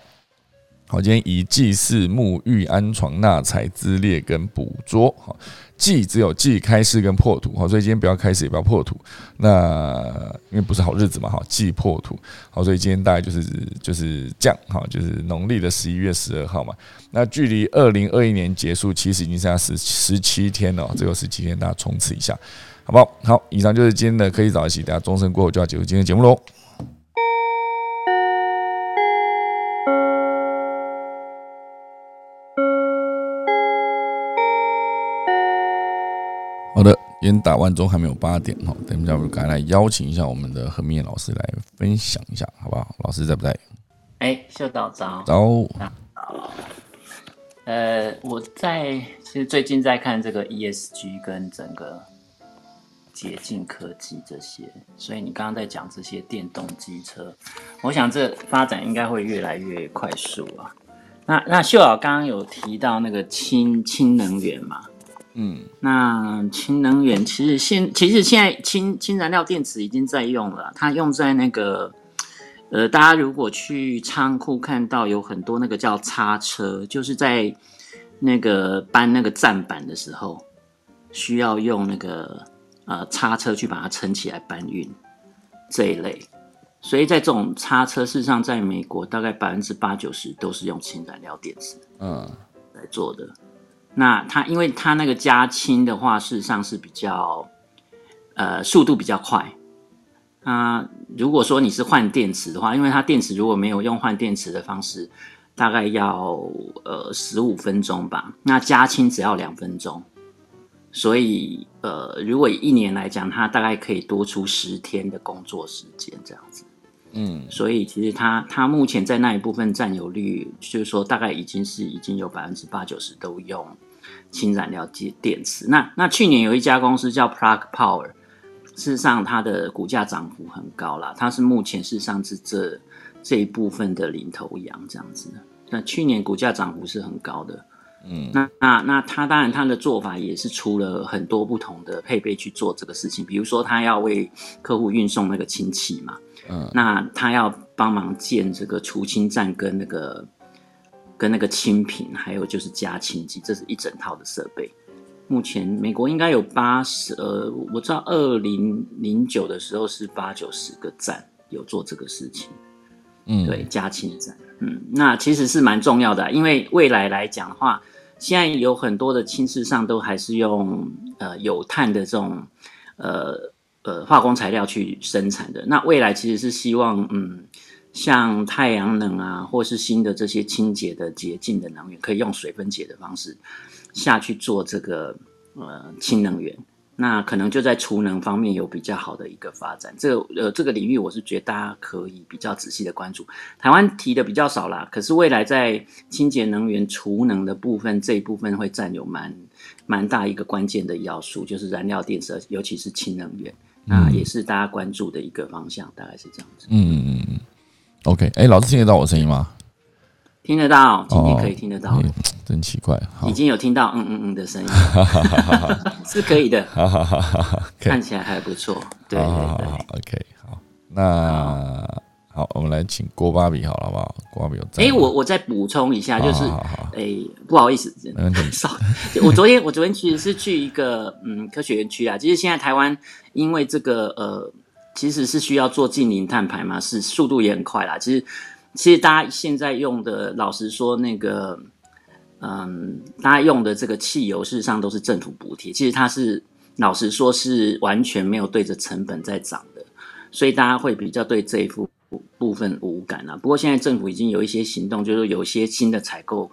好，今天以祭祀、沐浴、安床、纳财、资列跟捕捉。好，祭只有祭开市跟破土。好，所以今天不要开市，也不要破土。那因为不是好日子嘛，好，祭破土。好，所以今天大概就是就是这样。好，就是农历的十一月十二号嘛。那距离二零二一年结束，其实已经剩下十十七天了。最后十七天，大家冲刺一下，好不好？好，以上就是今天的科技早一起，大家钟声过后就要结束今天节目喽。好的，今天打完钟还没有八点哈，等一下我们赶来邀请一下我们的何明燕老师来分享一下，好不好？老师在不在？哎，秀导早。早。呃，我在其实最近在看这个 ESG 跟整个洁净科技这些，所以你刚刚在讲这些电动机车，我想这发展应该会越来越快速啊。那那秀导刚刚有提到那个氢氢能源嘛？嗯，那氢能源其实现其实现在氢氢燃料电池已经在用了，它用在那个呃，大家如果去仓库看到有很多那个叫叉车，就是在那个搬那个站板的时候，需要用那个呃叉车去把它撑起来搬运这一类，所以在这种叉车事实上，在美国大概百分之八九十都是用氢燃料电池嗯来做的。那它，因为它那个加氢的话，事实上是比较，呃，速度比较快。那如果说你是换电池的话，因为它电池如果没有用换电池的方式，大概要呃十五分钟吧。那加氢只要两分钟，所以呃，如果一年来讲，它大概可以多出十天的工作时间这样子。嗯，所以其实它它目前在那一部分占有率，就是说大概已经是已经有百分之八九十都用。氢燃料电电池，那那去年有一家公司叫 Plug Power，事实上它的股价涨幅很高啦，它是目前事实上是这这一部分的领头羊这样子。那去年股价涨幅是很高的，嗯，那那那他当然他的做法也是出了很多不同的配备去做这个事情，比如说他要为客户运送那个氢气嘛，嗯，那他要帮忙建这个除清站跟那个。跟那个氢瓶，还有就是加氢机，这是一整套的设备。目前美国应该有八十，呃，我知道二零零九的时候是八九十个站有做这个事情。嗯，对，加氢站，嗯，那其实是蛮重要的，因为未来来讲的话，现在有很多的氢市上都还是用呃有碳的这种呃呃化工材料去生产的。那未来其实是希望，嗯。像太阳能啊，或是新的这些清洁的洁净的能源，可以用水分解的方式下去做这个呃氢能源，那可能就在储能方面有比较好的一个发展。这个呃这个领域，我是觉得大家可以比较仔细的关注。台湾提的比较少啦，可是未来在清洁能源储能的部分，这一部分会占有蛮蛮大一个关键的要素，就是燃料电池，尤其是氢能源，那也是大家关注的一个方向，大概是这样子。嗯嗯嗯。OK，哎，老师听得到我声音吗？听得到，今天可以听得到，真奇怪，已经有听到嗯嗯嗯的声音，是可以的，看起来还不错，对对对，OK，好，那好，我们来请郭芭比，好了，好不好？郭芭比有在，哎，我我再补充一下，就是，哎，不好意思，少，我昨天我昨天其实是去一个嗯科学园区啊，其实现在台湾因为这个呃。其实是需要做近零碳排嘛，是速度也很快啦。其实，其实大家现在用的，老实说，那个，嗯，大家用的这个汽油，事实上都是政府补贴。其实它是老实说，是完全没有对着成本在涨的，所以大家会比较对这一部部分无感啊。不过现在政府已经有一些行动，就是有一些新的采购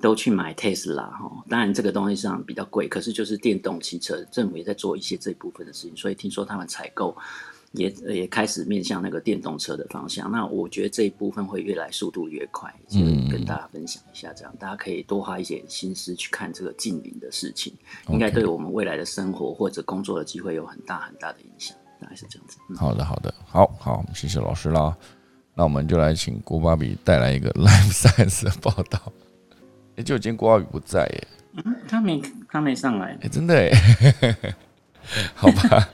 都去买 Tesla 哈。当然这个东西上比较贵，可是就是电动汽车，政府也在做一些这部分的事情。所以听说他们采购。也也开始面向那个电动车的方向，那我觉得这一部分会越来速度越快，就跟大家分享一下，这样大家可以多花一些心思去看这个近邻的事情，应该对我们未来的生活或者工作的机会有很大很大的影响，大概是这样子。好的，好的，好好，谢谢老师啦。那我们就来请郭芭比带来一个 Life Science 的报道。哎，就今天郭芭比不在耶，嗯，他没他没上来，哎，真的哎，好吧。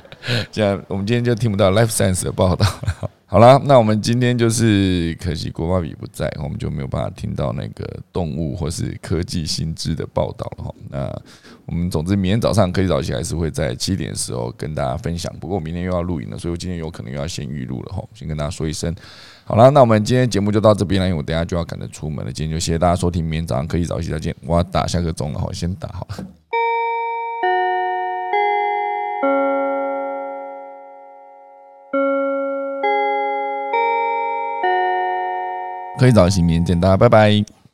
这样，我们今天就听不到 Life Science 的报道了。好啦，那我们今天就是可惜国发比不在，我们就没有办法听到那个动物或是科技新知的报道了哈。那我们总之明天早上科技早起还是会在七点的时候跟大家分享。不过我明天又要录影了，所以我今天有可能又要先预录了哈，先跟大家说一声。好了，那我们今天节目就到这边了，因为我等下就要赶着出门了。今天就谢谢大家收听，明天早上可以早起再见。我要打下个钟了好，先打好了。可以早起，明天见，大家拜拜。